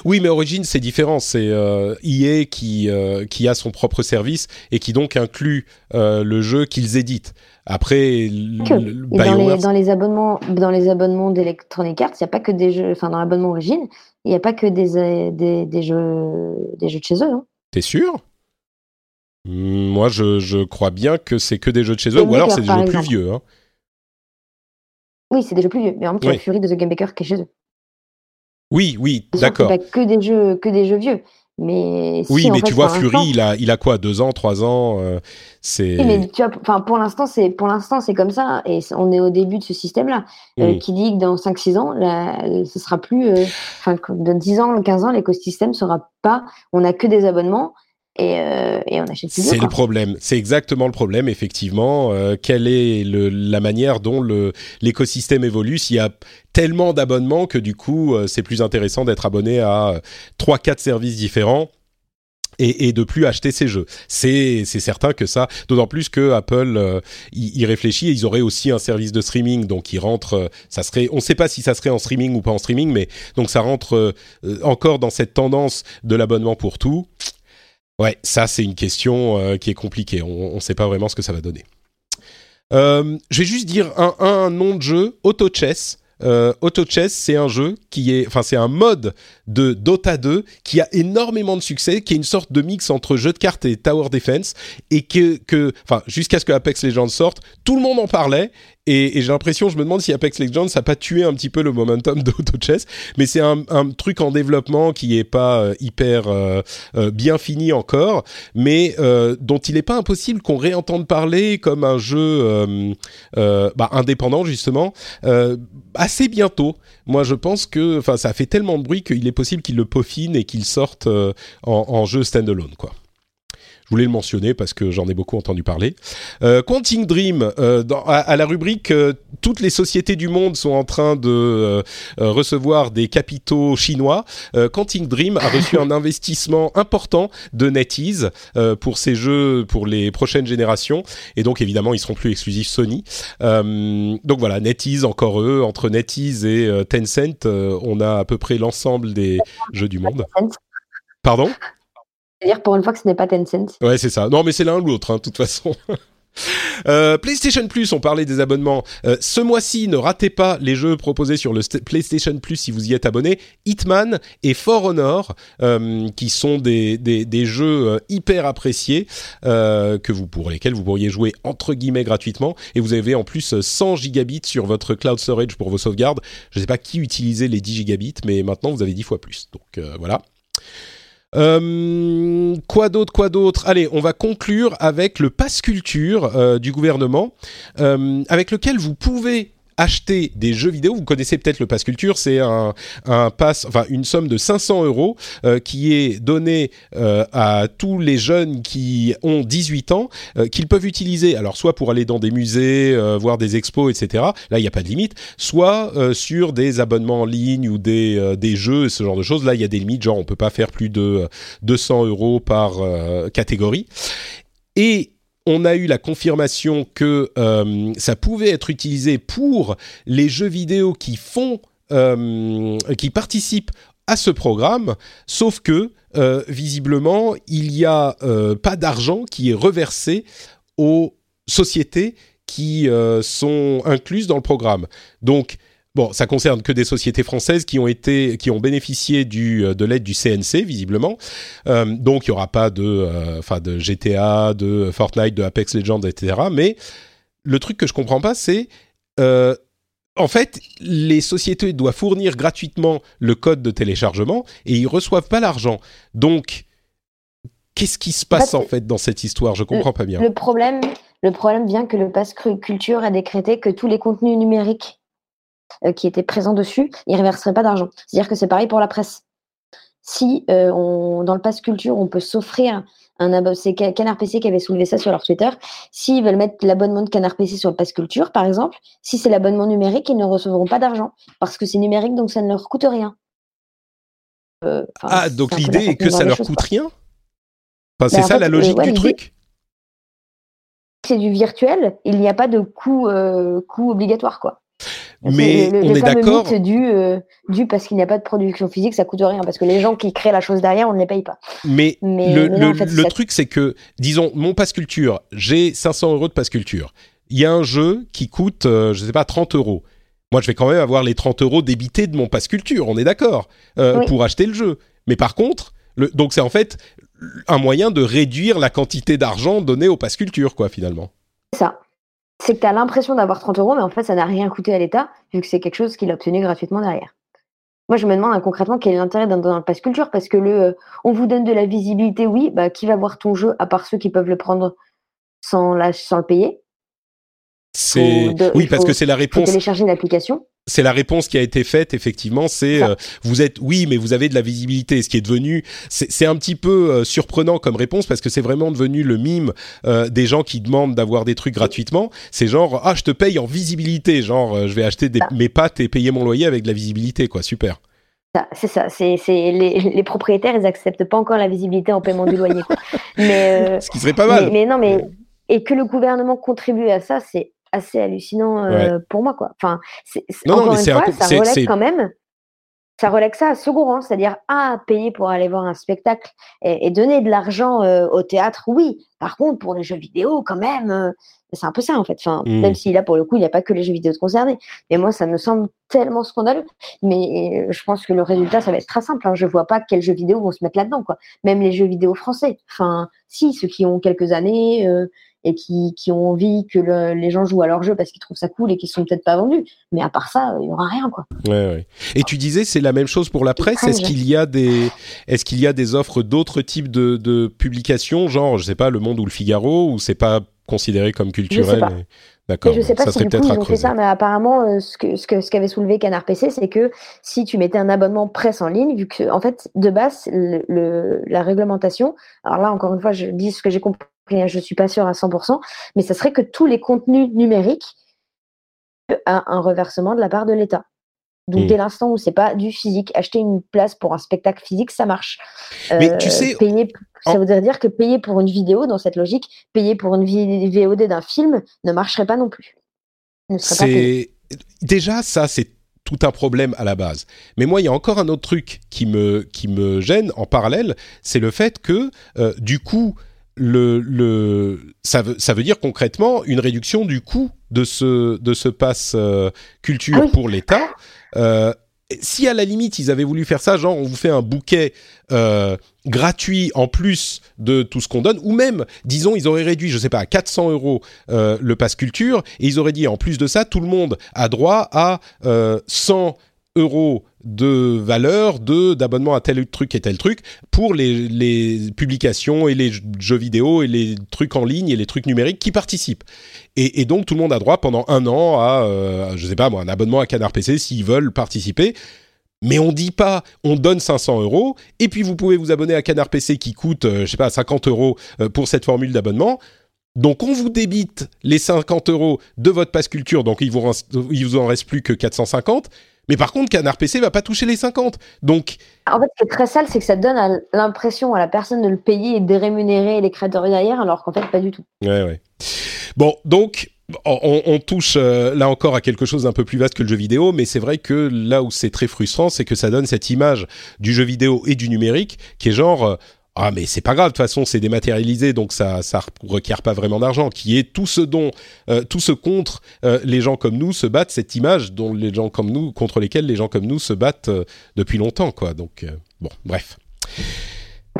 Oui, mais Origin, c'est différent. C'est euh, EA qui, euh, qui a son propre service et qui donc inclut euh, le jeu qu'ils éditent. Après, l- que. l- Et dans les, dans les abonnements, dans les abonnements d'Electronic Arts, il n'y a pas que des jeux, enfin dans l'abonnement origine, il n'y a pas que des, des, des jeux, des jeux de chez eux. hein. t'es sûr? Moi, je, je crois bien que c'est que des jeux de chez eux, Game ou alors c'est des jeux plus vieux. Hein. Oui, c'est des jeux plus vieux. Mais en même temps, il y Oui. a Fury de The Game Maker qui est chez eux. Oui, oui, d'accord. Pas que des jeux, que des jeux vieux. Mais oui, mais tu vois, Fury, il a, il a quoi, deux ans, trois ans, euh, c'est. mais tu vois, enfin, pour l'instant, c'est, pour l'instant, c'est comme ça, et on est au début de ce système-là, euh, qui dit que dans 5-6 ans, là, ce sera plus, euh, enfin, dans 10 ans, 15 ans, l'écosystème sera pas, on a que des abonnements, et, et, on achète plus. C'est le problème. C'est exactement le problème, effectivement. Euh, quelle est le, la manière dont l'écosystème évolue S'il y a tellement d'abonnements que du coup, c'est plus intéressant d'être abonné à trois, quatre services différents et, et de plus acheter ces jeux. C'est certain que ça, d'autant plus que Apple euh, y, réfléchit. Et ils auraient aussi un service de streaming, donc il rentre. Euh, ça serait, on ne sait pas si ça serait en streaming ou pas en streaming, mais donc ça rentre euh, encore dans cette tendance de l'abonnement pour tout. Ouais, ça c'est une question qui est compliquée. On ne sait pas vraiment ce que ça va donner. je vais juste dire un, un nom de jeu, Auto Chess. Euh, Auto Chess, c'est un jeu qui est, enfin, c'est un mode de Dota 2 qui a énormément de succès, qui est une sorte de mix entre jeu de cartes et Tower Defense, et que, que enfin, jusqu'à ce que Apex Legends sorte, tout le monde en parlait, et, j'ai l'impression, je me demande si Apex Legends n'a pas tué un petit peu le momentum d'Auto Chess, mais c'est un, truc en développement qui est pas euh, hyper euh, euh, bien fini encore, mais dont il n'est pas impossible qu'on réentende parler comme un jeu bah, indépendant justement assez bientôt. Moi, je pense que, enfin, ça fait tellement de bruit qu'il est possible qu'il le peaufine et qu'il sorte en, en jeu standalone, quoi. Je voulais le mentionner parce que j'en ai beaucoup entendu parler. Euh, Quantic Dream, euh, dans, à, la rubrique euh, toutes les sociétés du monde sont en train de euh, recevoir des capitaux chinois. Quantic Dream a reçu un investissement important de NetEase pour ses jeux pour les prochaines générations et donc évidemment ils seront plus exclusifs Sony. donc voilà, NetEase encore eux entre NetEase et Tencent, on a à peu près l'ensemble des jeux du monde. Pardon? Dire pour une fois que ce n'est pas Tencent. Ouais, c'est ça. Non, mais c'est l'un ou l'autre, hein, de toute façon. Euh, PlayStation Plus, on parlait des abonnements. Euh, ce mois-ci, ne ratez pas les jeux proposés sur le PlayStation Plus si vous y êtes abonné. Hitman et For Honor, euh, qui sont des, des, des jeux hyper appréciés que vous pour lesquels vous pourriez jouer entre guillemets gratuitement. Et vous avez en plus 100 gigabits sur votre cloud storage pour vos sauvegardes. Je ne sais pas qui utilisait les 10 gigabits, mais maintenant vous avez 10 fois plus. Donc voilà. Euh, quoi d'autre, quoi d'autre? Allez, on va conclure avec le pass culture euh, du gouvernement, euh, avec lequel vous pouvez acheter des jeux vidéo. Vous connaissez peut-être le Pass Culture, c'est un, pass, enfin une somme de 500 euros euh, qui est donnée euh, à tous les jeunes qui ont 18 ans, euh, qu'ils peuvent utiliser. Alors soit pour aller dans des musées, voir des expos, etc. Là, il n'y a pas de limite. Soit sur des abonnements en ligne ou des, des jeux, ce genre de choses. Là, il y a des limites, genre on peut pas faire plus de 200 euros par catégorie. Et on a eu la confirmation que euh, ça pouvait être utilisé pour les jeux vidéo qui font, euh, qui participent à ce programme, sauf que euh, visiblement il n'y a pas d'argent qui est reversé aux sociétés qui sont incluses dans le programme. Donc Bon, ça concerne que des sociétés françaises qui ont été, qui ont bénéficié du, euh, de l'aide du CNC visiblement. Euh, donc il y aura pas de, euh, de GTA, de Fortnite, de Apex Legends, etc. Mais le truc que je comprends pas, c'est en fait, les sociétés doivent fournir gratuitement le code de téléchargement et ils reçoivent pas l'argent. Donc, qu'est-ce qui se passe en fait dans cette histoire? Je comprends pas bien. Le problème, le problème vient que le pass culture a décrété que tous les contenus numériques qui étaient présents dessus, ils ne reverseraient pas d'argent. C'est-à-dire que c'est pareil pour la presse. Si euh, on, dans le pass culture, on peut s'offrir un abonnement, c'est Canard PC qui avait soulevé ça sur leur Twitter. S'ils veulent mettre l'abonnement de Canard PC sur le pass culture, par exemple, si c'est l'abonnement numérique, ils ne recevront pas d'argent parce que c'est numérique, donc ça ne leur coûte rien. Euh, ah, donc l'idée est que ça leur coûte rien? Enfin, C'est ben, ça la logique du truc? C'est du virtuel, il n'y a pas de coût, coût obligatoire, quoi. Mais on est d'accord. Du, euh, du parce qu'il n'y a pas de production physique, ça coûte rien parce que les gens qui créent la chose derrière, on ne les paye pas. Mais, le, le, truc, c'est que, disons, mon passe culture, j'ai 500 euros de passe culture. Il y a un jeu qui coûte, euh, je sais pas, 30 euros. Moi, je vais quand même avoir les 30 euros débités de mon passe culture, on est d'accord, euh, pour acheter le jeu. Mais par contre, le, donc c'est en fait un moyen de réduire la quantité d'argent donné au passe culture, quoi, finalement. Ça c'est que tu as l'impression d'avoir 30 euros, mais en fait, ça n'a rien coûté à l'État, vu que c'est quelque chose qu'il a obtenu gratuitement derrière. moi, je me demande hein, concrètement quel est l'intérêt d'un le pass culture? Parce que le, on vous donne de la visibilité, oui, bah, qui va voir ton jeu à part ceux qui peuvent le prendre sans, la, sans le payer? C'est oui, parce que c'est la réponse. télécharger une application c'est la réponse qui a été faite effectivement. C'est euh, vous êtes oui, mais vous avez de la visibilité. Ce qui est devenu, c'est un petit peu euh, surprenant comme réponse parce que c'est vraiment devenu le mime euh, des gens qui demandent d'avoir des trucs gratuitement. C'est genre ah je te paye en visibilité, genre je vais acheter mes pâtes et payer mon loyer avec de la visibilité quoi. Super. C'est ça, c'est les, les, propriétaires, ils acceptent pas encore la visibilité en paiement du loyer. Quoi. Mais, Ce qui serait pas mal. mais non, mais et que le gouvernement contribue à ça, c'est assez hallucinant euh, pour moi quoi. Enfin, c'est, encore une fois, ça relève quand même. Ça relève ça à second rang, c'est-à-dire ah payer pour aller voir un spectacle et, donner de l'argent euh, au théâtre, oui. Par contre, pour les jeux vidéo, quand même, euh, c'est un peu ça en fait. Enfin, mmh. même si là pour le coup, il n'y a pas que les jeux vidéo concernés. Mais moi, ça me semble tellement scandaleux. Mais je pense que le résultat, ça va être très simple. Hein. Je vois pas quels jeux vidéo vont se mettre là-dedans, quoi. Même les jeux vidéo français. Enfin, si ceux qui ont quelques années et qui, qui ont envie que les gens jouent à leur jeu parce qu'ils trouvent ça cool et qu'ils sont peut-être pas vendus. Mais à part ça, il y aura rien quoi. Ouais, ouais. Et tu disais c'est la même chose pour la presse. Est-ce qu'il y a des est-ce qu'il y a des offres d'autres types de, de publications, genre je sais pas Le Monde ou le Figaro, ou c'est pas considéré comme culturel D'accord. Je sais pas si du coup ils ont fait ça, mais apparemment, euh, ce que ce que ce qu'avait soulevé Canard PC, c'est que si tu mettais un abonnement presse en ligne, vu que en fait de base le, la réglementation, alors là encore une fois, je dis ce que j'ai compris je ne suis pas sûre à 100%, mais ça serait que tous les contenus numériques a un reversement de la part de l'État. Donc, hmm. dès l'instant où c'est pas du physique, acheter une place pour un spectacle physique, ça marche. Mais tu euh, sais, payer, ça voudrait dire que payer pour une vidéo, dans cette logique, payer pour une VOD d'un film ne marcherait pas non plus. C'est déjà ça, c'est tout un problème à la base. Mais moi, il y a encore un autre truc qui me qui me gêne en parallèle, c'est le fait que euh, du coup, le, le, ça, veut, ça veut dire concrètement une réduction du coût de ce, de ce pass euh, culture ah pour l'État. Euh, si à la limite ils avaient voulu faire ça, genre on vous fait un bouquet euh, gratuit en plus de tout ce qu'on donne, ou même, disons, ils auraient réduit, je sais pas, à 400 euros euh, le pass culture, et ils auraient dit en plus de ça, tout le monde a droit à 100 euros de valeur de d'abonnement à tel truc et tel truc pour les, les, publications et les jeux vidéo et les trucs en ligne et les trucs numériques qui participent. Et, donc tout le monde a droit pendant un an à, euh, je sais pas moi, un abonnement à Canard PC s'ils veulent participer. Mais on dit pas, on donne 500 euros et puis vous pouvez vous abonner à Canard PC qui coûte, euh, je sais pas, 50 euros euh, pour cette formule d'abonnement. Donc on vous débite les 50 euros de votre passe culture, donc il vous, il vous en reste plus que 450 mais par contre, Canard PC va pas toucher les 50. Donc. En fait, ce qui est très sale, c'est que ça donne l'impression à la personne de le payer et de rémunérer les créateurs derrière, alors qu'en fait, pas du tout. Ouais, ouais. Bon, donc. On, touche euh, là encore à quelque chose d'un peu plus vaste que le jeu vidéo, mais c'est vrai que là où c'est très frustrant, c'est que ça donne cette image du jeu vidéo et du numérique qui est genre euh, ah mais c'est pas grave de toute façon c'est dématérialisé donc ça ça requiert pas vraiment d'argent. Qui est tout ce dont euh, tout ce contre euh, les gens comme nous se battent cette image dont les gens comme nous contre lesquels les gens comme nous se battent euh, depuis longtemps quoi. Donc bon bref.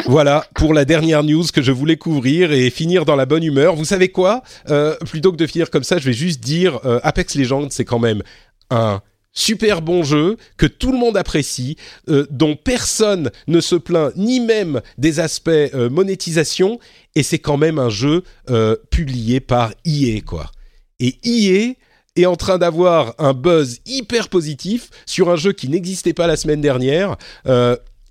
Voilà pour la dernière news que je voulais couvrir et finir dans la bonne humeur. Vous savez quoi? Plutôt que de finir comme ça, je vais juste dire Apex Legends, c'est quand même un super bon jeu que tout le monde apprécie, euh, dont personne ne se plaint, ni même des aspects euh, monétisation, et c'est quand même un jeu euh, publié par EA quoi. Et EA est en train d'avoir un buzz hyper positif sur un jeu qui n'existait pas la semaine dernière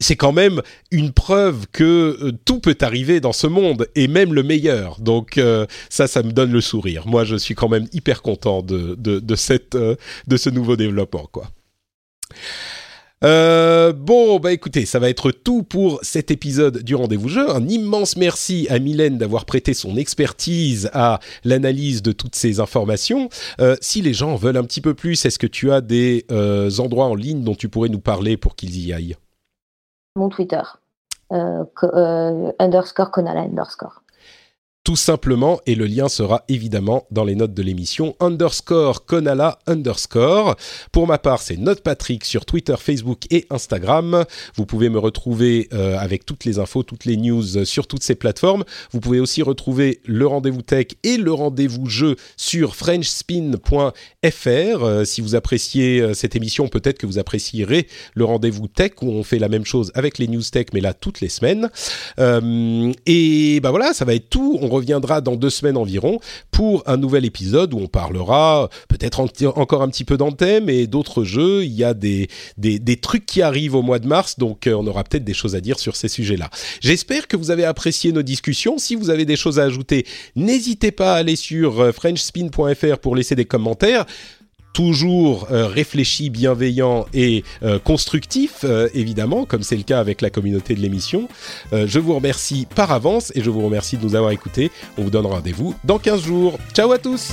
c'est quand même une preuve que euh, tout peut arriver dans ce monde et même le meilleur. Donc euh, ça, ça me donne le sourire. Moi, je suis quand même hyper content de cette euh, de ce nouveau développement, quoi. bon, bah écoutez, ça va être tout pour cet épisode du rendez-vous jeu. Un immense merci à Mylène d'avoir prêté son expertise à l'analyse de toutes ces informations. si les gens veulent un petit peu plus, est-ce que tu as des endroits en ligne dont tu pourrais nous parler pour qu'ils y aillent? Mon Twitter. Euh, euh, underscore Konala underscore. Tout simplement, et le lien sera évidemment dans les notes de l'émission, underscore Konala underscore. Pour ma part, c'est Note Patrick sur Twitter, Facebook et Instagram. Vous pouvez me retrouver euh, avec toutes les infos, toutes les news sur toutes ces plateformes. Vous pouvez aussi retrouver le rendez-vous tech et le rendez-vous jeu sur frenchspin.fr. Euh, si vous appréciez euh, cette émission, peut-être que vous apprécierez le rendez-vous tech où on fait la même chose avec les news tech, mais là toutes les semaines. et ben voilà, ça va être tout. On reviendra dans deux semaines environ pour un nouvel épisode où on parlera peut-être encore un petit peu d'Anthem et d'autres jeux. Il y a des, trucs qui arrivent au mois de mars, donc euh, on aura peut-être des choses à dire sur ces sujets-là. J'espère que vous avez apprécié nos discussions. Si vous avez des choses à ajouter, n'hésitez pas à aller sur euh, frenchspin.fr pour laisser des commentaires toujours euh, réfléchi, bienveillant et euh, constructif, euh, évidemment, comme c'est le cas avec la communauté de l'émission. je vous remercie par avance et je vous remercie de nous avoir écoutés. On vous donne rendez-vous dans 15 jours. Ciao à tous